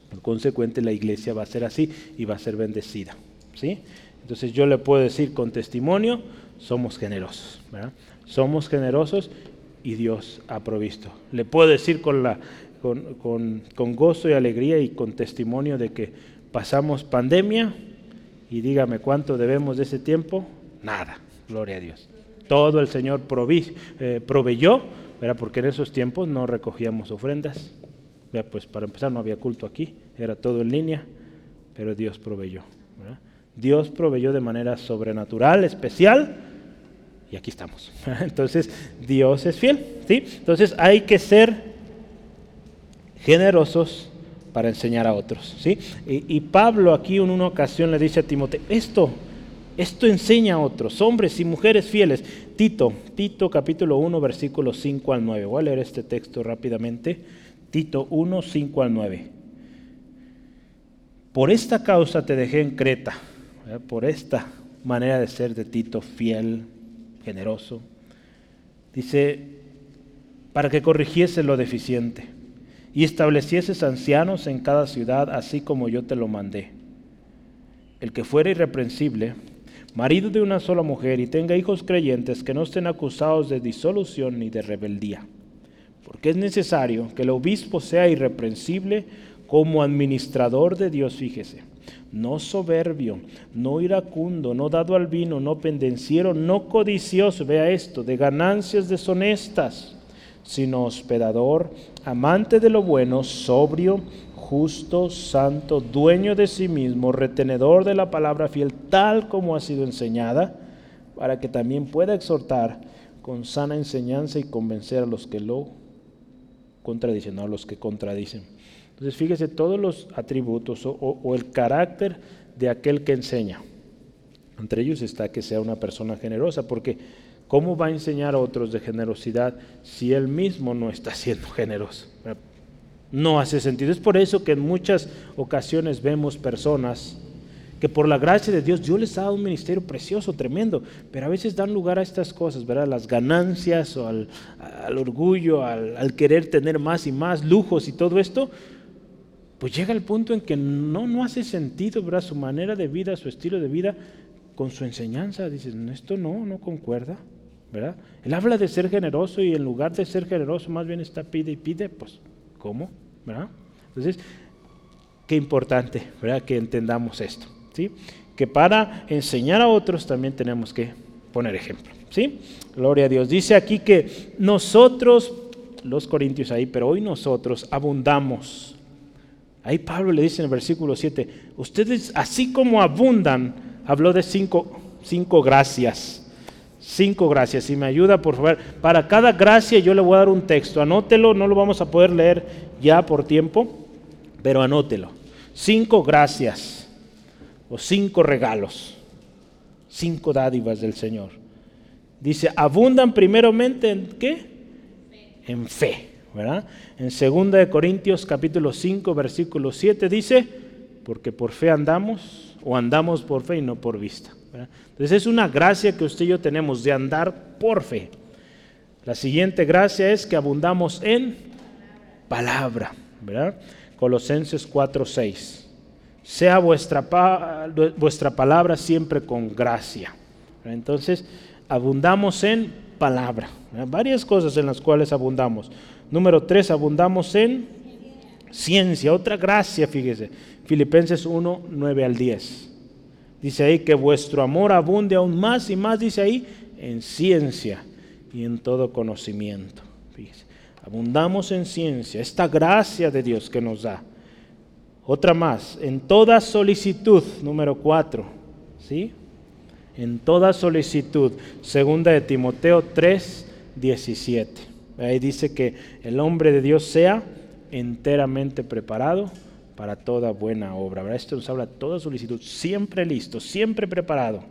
Speaker 1: por consecuente, la iglesia va a ser así y va a ser bendecida. ¿sí? Entonces yo le puedo decir con testimonio, somos generosos. Somos generosos y Dios ha provisto. Le puedo decir con, la, con, con, gozo y alegría y con testimonio de que pasamos pandemia y dígame cuánto debemos de ese tiempo. Nada, gloria a Dios. Todo el Señor provi, eh, proveyó, porque en esos tiempos no recogíamos ofrendas. Pues para empezar no había culto aquí, era todo en línea, pero Dios proveyó. Dios proveyó de manera sobrenatural, especial, y aquí estamos. Entonces, Dios es fiel, ¿sí? Entonces, hay que ser generosos para enseñar a otros, ¿sí? Y, Pablo aquí en una ocasión le dice a Timoteo, esto, esto enseña a otros, hombres y mujeres fieles. Tito, Tito capítulo 1, versículos 5 al 9. Voy a leer este texto rápidamente. Tito 1, 5 al 9. Por esta causa te dejé en Creta, por esta manera de ser de Tito fiel, generoso. Dice, para que corrigiese lo deficiente y establecieses ancianos en cada ciudad, así como yo te lo mandé. El que fuera irreprensible, marido de una sola mujer y tenga hijos creyentes que no estén acusados de disolución ni de rebeldía. Porque es necesario que el obispo sea irreprensible como administrador de Dios, fíjese no soberbio, no iracundo, no dado al vino, no pendenciero, no codicioso, vea esto, de ganancias deshonestas, sino hospedador, amante de lo bueno, sobrio, justo, santo, dueño de sí mismo, retenedor de la palabra fiel, tal como ha sido enseñada, para que también pueda exhortar con sana enseñanza y convencer a los que lo contradicen, no a los que contradicen. Entonces fíjese todos los atributos o, el carácter de aquel que enseña. Entre ellos está que sea una persona generosa, porque ¿cómo va a enseñar a otros de generosidad si él mismo no está siendo generoso? No hace sentido. Es por eso que en muchas ocasiones vemos personas que por la gracia de Dios Dios les ha dado un ministerio precioso, tremendo, pero a veces dan lugar a estas cosas, ¿verdad? Las ganancias o al, orgullo, al, querer tener más y más lujos y todo esto, pues llega el punto en que no, no hace sentido, ¿verdad? Su manera de vida, su estilo de vida con su enseñanza. Dices, esto no, no concuerda, ¿verdad? Él habla de ser generoso y en lugar de ser generoso más bien está pide y pide, pues, ¿cómo? ¿Verdad? Entonces, qué importante, ¿verdad? Que entendamos esto. Que para enseñar a otros también tenemos que poner ejemplo, ¿sí? Gloria a Dios. Dice aquí que nosotros, los corintios ahí, pero hoy nosotros abundamos. Ahí Pablo le dice en el versículo 7, ustedes así como abundan, habló de cinco, cinco gracias. Cinco gracias. Si me ayuda, por favor. Para cada gracia yo le voy a dar un texto. Anótelo, no lo vamos a poder leer ya por tiempo, pero anótelo. Cinco gracias o cinco regalos, cinco dádivas del Señor. Dice, abundan primeramente en qué? En fe, ¿verdad? En 2 Corintios capítulo 5 versículo 7 dice, porque por fe andamos o andamos por fe y no por vista. Entonces es una gracia que usted y yo tenemos de andar por fe. La siguiente gracia es que abundamos en palabra, ¿verdad? Colosenses 4, 6 sea vuestra, vuestra palabra siempre con gracia. Entonces, abundamos en palabra. Varias cosas en las cuales abundamos. Número tres, abundamos en ciencia. Otra gracia, fíjese. Filipenses 1, 9 al 10. Dice ahí que vuestro amor abunde aún más y más, dice ahí, en ciencia y en todo conocimiento. Abundamos en ciencia, esta gracia de Dios que nos da. Otra más, en toda solicitud, número cuatro, ¿sí? En toda solicitud, segunda de Timoteo 3, 17. Ahí dice que el hombre de Dios sea enteramente preparado para toda buena obra. Esto nos habla de toda solicitud, siempre listo, siempre preparado.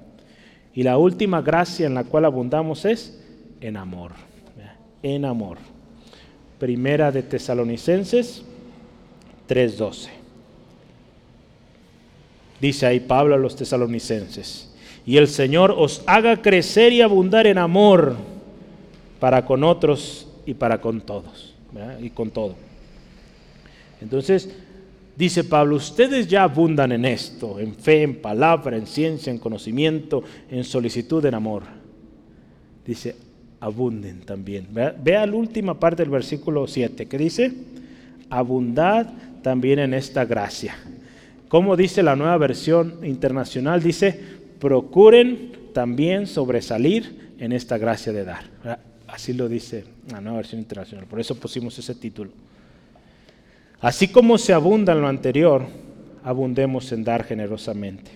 Speaker 1: Y la última gracia en la cual abundamos es en amor. En amor. Primera de Tesalonicenses 3:12. Dice ahí Pablo a los tesalonicenses. Y el Señor os haga crecer y abundar en amor para con otros y para con todos. Y con todo. Entonces, dice Pablo, ustedes ya abundan en esto, en fe, en palabra, en ciencia, en conocimiento, en solicitud, en amor. Dice, abunden también. Vea, la última parte del versículo 7, que dice, abundad también en esta gracia. Como dice la nueva versión internacional, dice, procuren también sobresalir en esta gracia de dar. Así lo dice la nueva versión internacional, por eso pusimos ese título. Así como se abunda en lo anterior, abundemos en dar generosamente.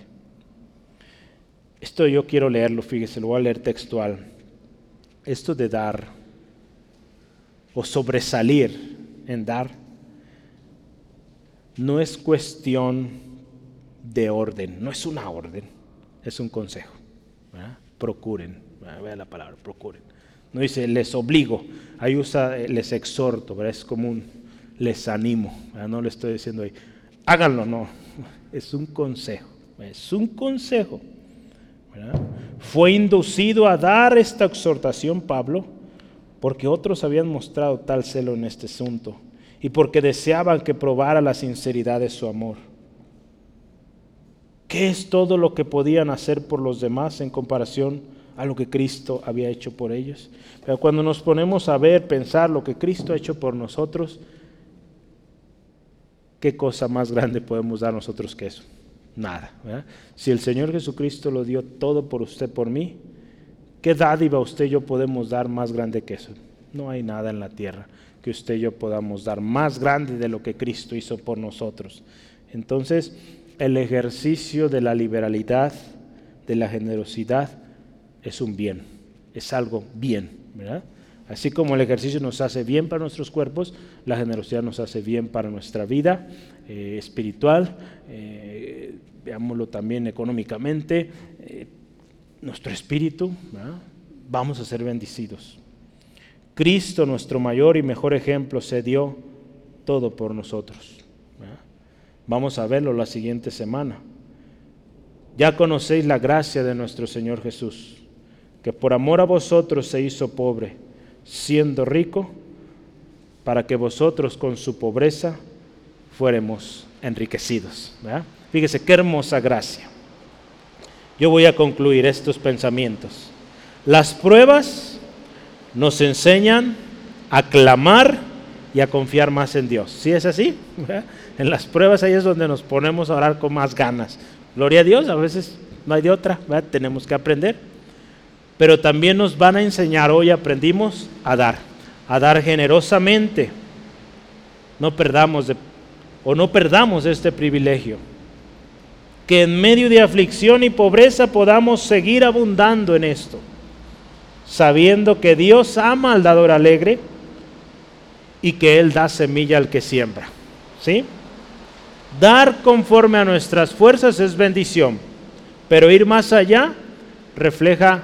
Speaker 1: Esto yo quiero leerlo, fíjese, lo voy a leer textual. Esto de dar o sobresalir en dar no es cuestión de orden, no es una orden, es un consejo. Procuren, vea la palabra, procuren. No dice les obligo, ahí usa eh, les exhorto, es como un les animo, no le estoy diciendo ahí, háganlo, no, es un consejo, es un consejo. Fue inducido a dar esta exhortación Pablo porque otros habían mostrado tal celo en este asunto y porque deseaban que probara la sinceridad de su amor. ¿Qué es todo lo que podían hacer por los demás en comparación a lo que Cristo había hecho por ellos? Pero cuando nos ponemos a ver, pensar lo que Cristo ha hecho por nosotros, ¿qué cosa más grande podemos dar nosotros que eso? Nada. Si el Señor Jesucristo lo dio todo por usted, por mí, ¿qué dádiva usted y yo podemos dar más grande que eso? No hay nada en la tierra que usted y yo podamos dar, más grande de lo que Cristo hizo por nosotros. Entonces, el ejercicio de la liberalidad, de la generosidad, es un bien, es algo bien, ¿verdad? Así como el ejercicio nos hace bien para nuestros cuerpos, la generosidad nos hace bien para nuestra vida eh, espiritual, eh, veámoslo también económicamente, eh, nuestro espíritu, vamos a ser bendecidos. Cristo, nuestro mayor y mejor ejemplo, se dio todo por nosotros. Vamos a verlo la siguiente semana. Ya conocéis la gracia de nuestro Señor Jesús, que por amor a vosotros se hizo pobre, siendo rico, para que vosotros con su pobreza fuéramos enriquecidos. Fíjese qué hermosa gracia. Yo voy a concluir estos pensamientos. Las pruebas nos enseñan a clamar y a confiar más en Dios. ¿Sí es así? En las pruebas ahí es donde nos ponemos a orar con más ganas. Gloria a Dios, a veces no hay de otra, tenemos que aprender. Pero también nos van a enseñar, hoy aprendimos a dar, a dar generosamente. No perdamos o no perdamos este privilegio. Que en medio de aflicción y pobreza podamos seguir abundando en esto, sabiendo que Dios ama al dador alegre y que Él da semilla al que siembra. ¿Sí? Dar conforme a nuestras fuerzas es bendición, pero ir más allá refleja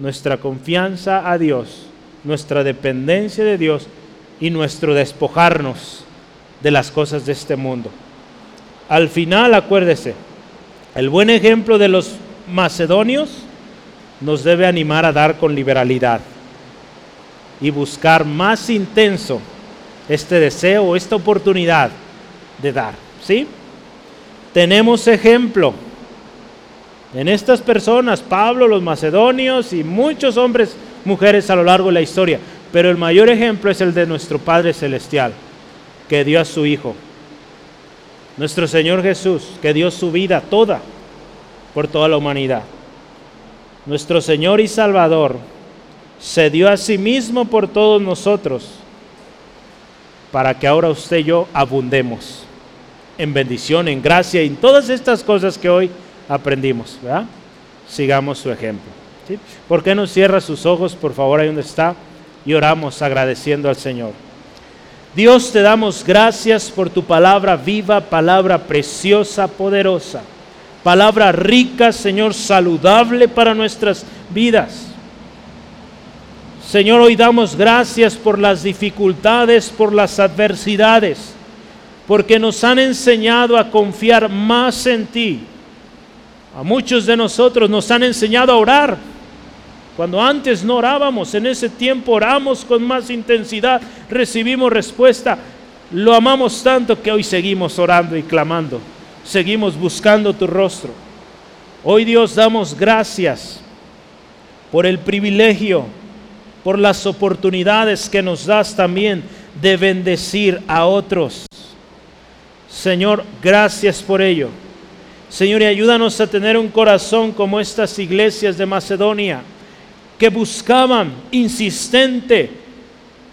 Speaker 1: nuestra confianza a Dios, nuestra dependencia de Dios y nuestro despojarnos de las cosas de este mundo. Al final, acuérdese, el buen ejemplo de los macedonios nos debe animar a dar con liberalidad y buscar más intenso este deseo, esta oportunidad de dar. ¿Sí? Tenemos ejemplo en estas personas, Pablo, los macedonios y muchos hombres, mujeres a lo largo de la historia. Pero el mayor ejemplo es el de nuestro Padre Celestial, que dio a su Hijo. Nuestro Señor Jesús, que dio su vida toda por toda la humanidad. Nuestro Señor y Salvador se dio a sí mismo por todos nosotros, para que ahora usted y yo abundemos en bendición, en gracia, en todas estas cosas que hoy aprendimos. Sigamos su ejemplo. ¿Por qué no cierra sus ojos, por favor, ahí donde está? Y oramos agradeciendo al Señor. Dios, te damos gracias por tu palabra viva, palabra preciosa, poderosa. Palabra rica, Señor, saludable para nuestras vidas. Señor, hoy damos gracias por las dificultades, por las adversidades porque nos han enseñado a confiar más en ti. A muchos de nosotros nos han enseñado a orar. Cuando antes no orábamos, en ese tiempo oramos con más intensidad, recibimos respuesta. Lo amamos tanto que hoy seguimos orando y clamando. Seguimos buscando tu rostro. Hoy Dios damos gracias por el privilegio, por las oportunidades que nos das también de bendecir a otros. Señor, gracias por ello. Señor, y ayúdanos a tener un corazón como estas iglesias de Macedonia, que buscaban insistente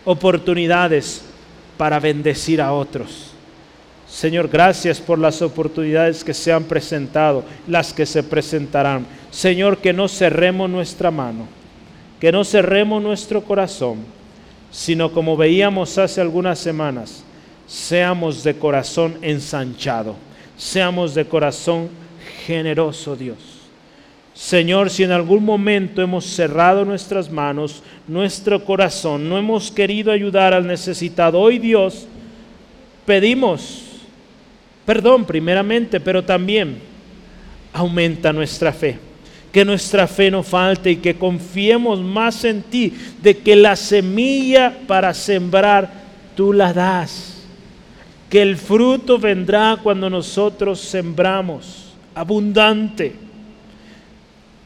Speaker 1: oportunidades para bendecir a otros. Señor, gracias por las oportunidades que se han presentado, las que se presentarán. Señor, que no cerremos nuestra mano, que no cerremos nuestro corazón, sino como veíamos hace algunas semanas, seamos de corazón ensanchado, seamos de corazón generoso, Dios. Señor, si en algún momento hemos cerrado nuestras manos, nuestro corazón, no hemos querido ayudar al necesitado, hoy Dios, pedimos perdón primeramente, pero también aumenta nuestra fe. Que nuestra fe no falte y que confiemos más en ti, de que la semilla para sembrar tú la das que el fruto vendrá cuando nosotros sembramos abundante,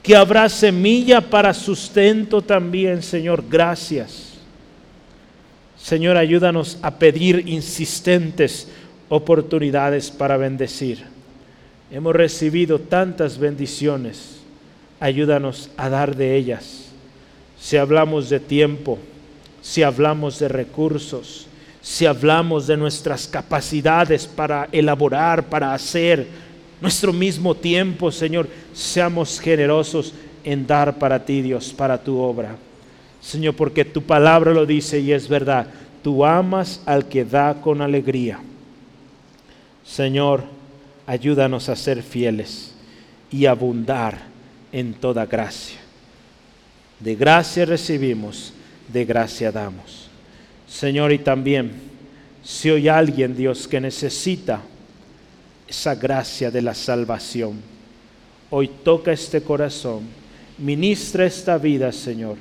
Speaker 1: que habrá semilla para sustento también, Señor, gracias. Señor, ayúdanos a pedir insistentes oportunidades para bendecir. Hemos recibido tantas bendiciones, ayúdanos a dar de ellas. Si hablamos de tiempo, si hablamos de recursos, si hablamos de nuestras capacidades para elaborar, para hacer nuestro mismo tiempo, Señor, seamos generosos en dar para ti, Dios, para tu obra. Señor, porque tu palabra lo dice y es verdad, tú amas al que da con alegría. Señor, ayúdanos a ser fieles y abundar en toda gracia. De gracia recibimos, de gracia damos. Señor, y también si hay alguien, Dios, que necesita esa gracia de la salvación, Hoy toca este corazón, ministra esta vida, Señor,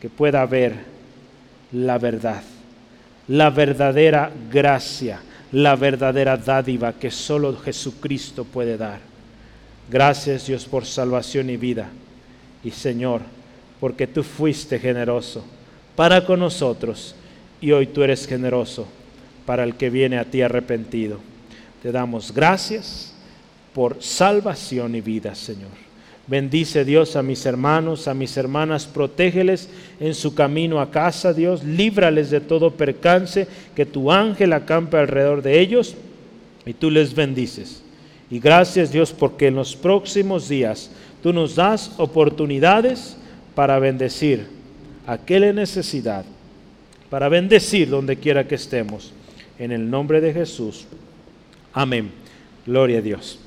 Speaker 1: que pueda ver la verdad, la verdadera gracia, la verdadera dádiva que solo Jesucristo puede dar. Gracias Dios por salvación y vida. Y Señor, porque tú fuiste generoso para con nosotros y hoy tú eres generoso para el que viene a ti arrepentido. Te damos gracias por salvación y vida, Señor. Bendice Dios a mis hermanos, a mis hermanas, protégeles en su camino a casa, Dios, líbrales de todo percance, que tu ángel acampe alrededor de ellos y tú les bendices. Y gracias Dios porque en los próximos días tú nos das oportunidades para bendecir a aquel en necesidad, para bendecir donde quiera que estemos. En el nombre de Jesús. Amén. Gloria a Dios.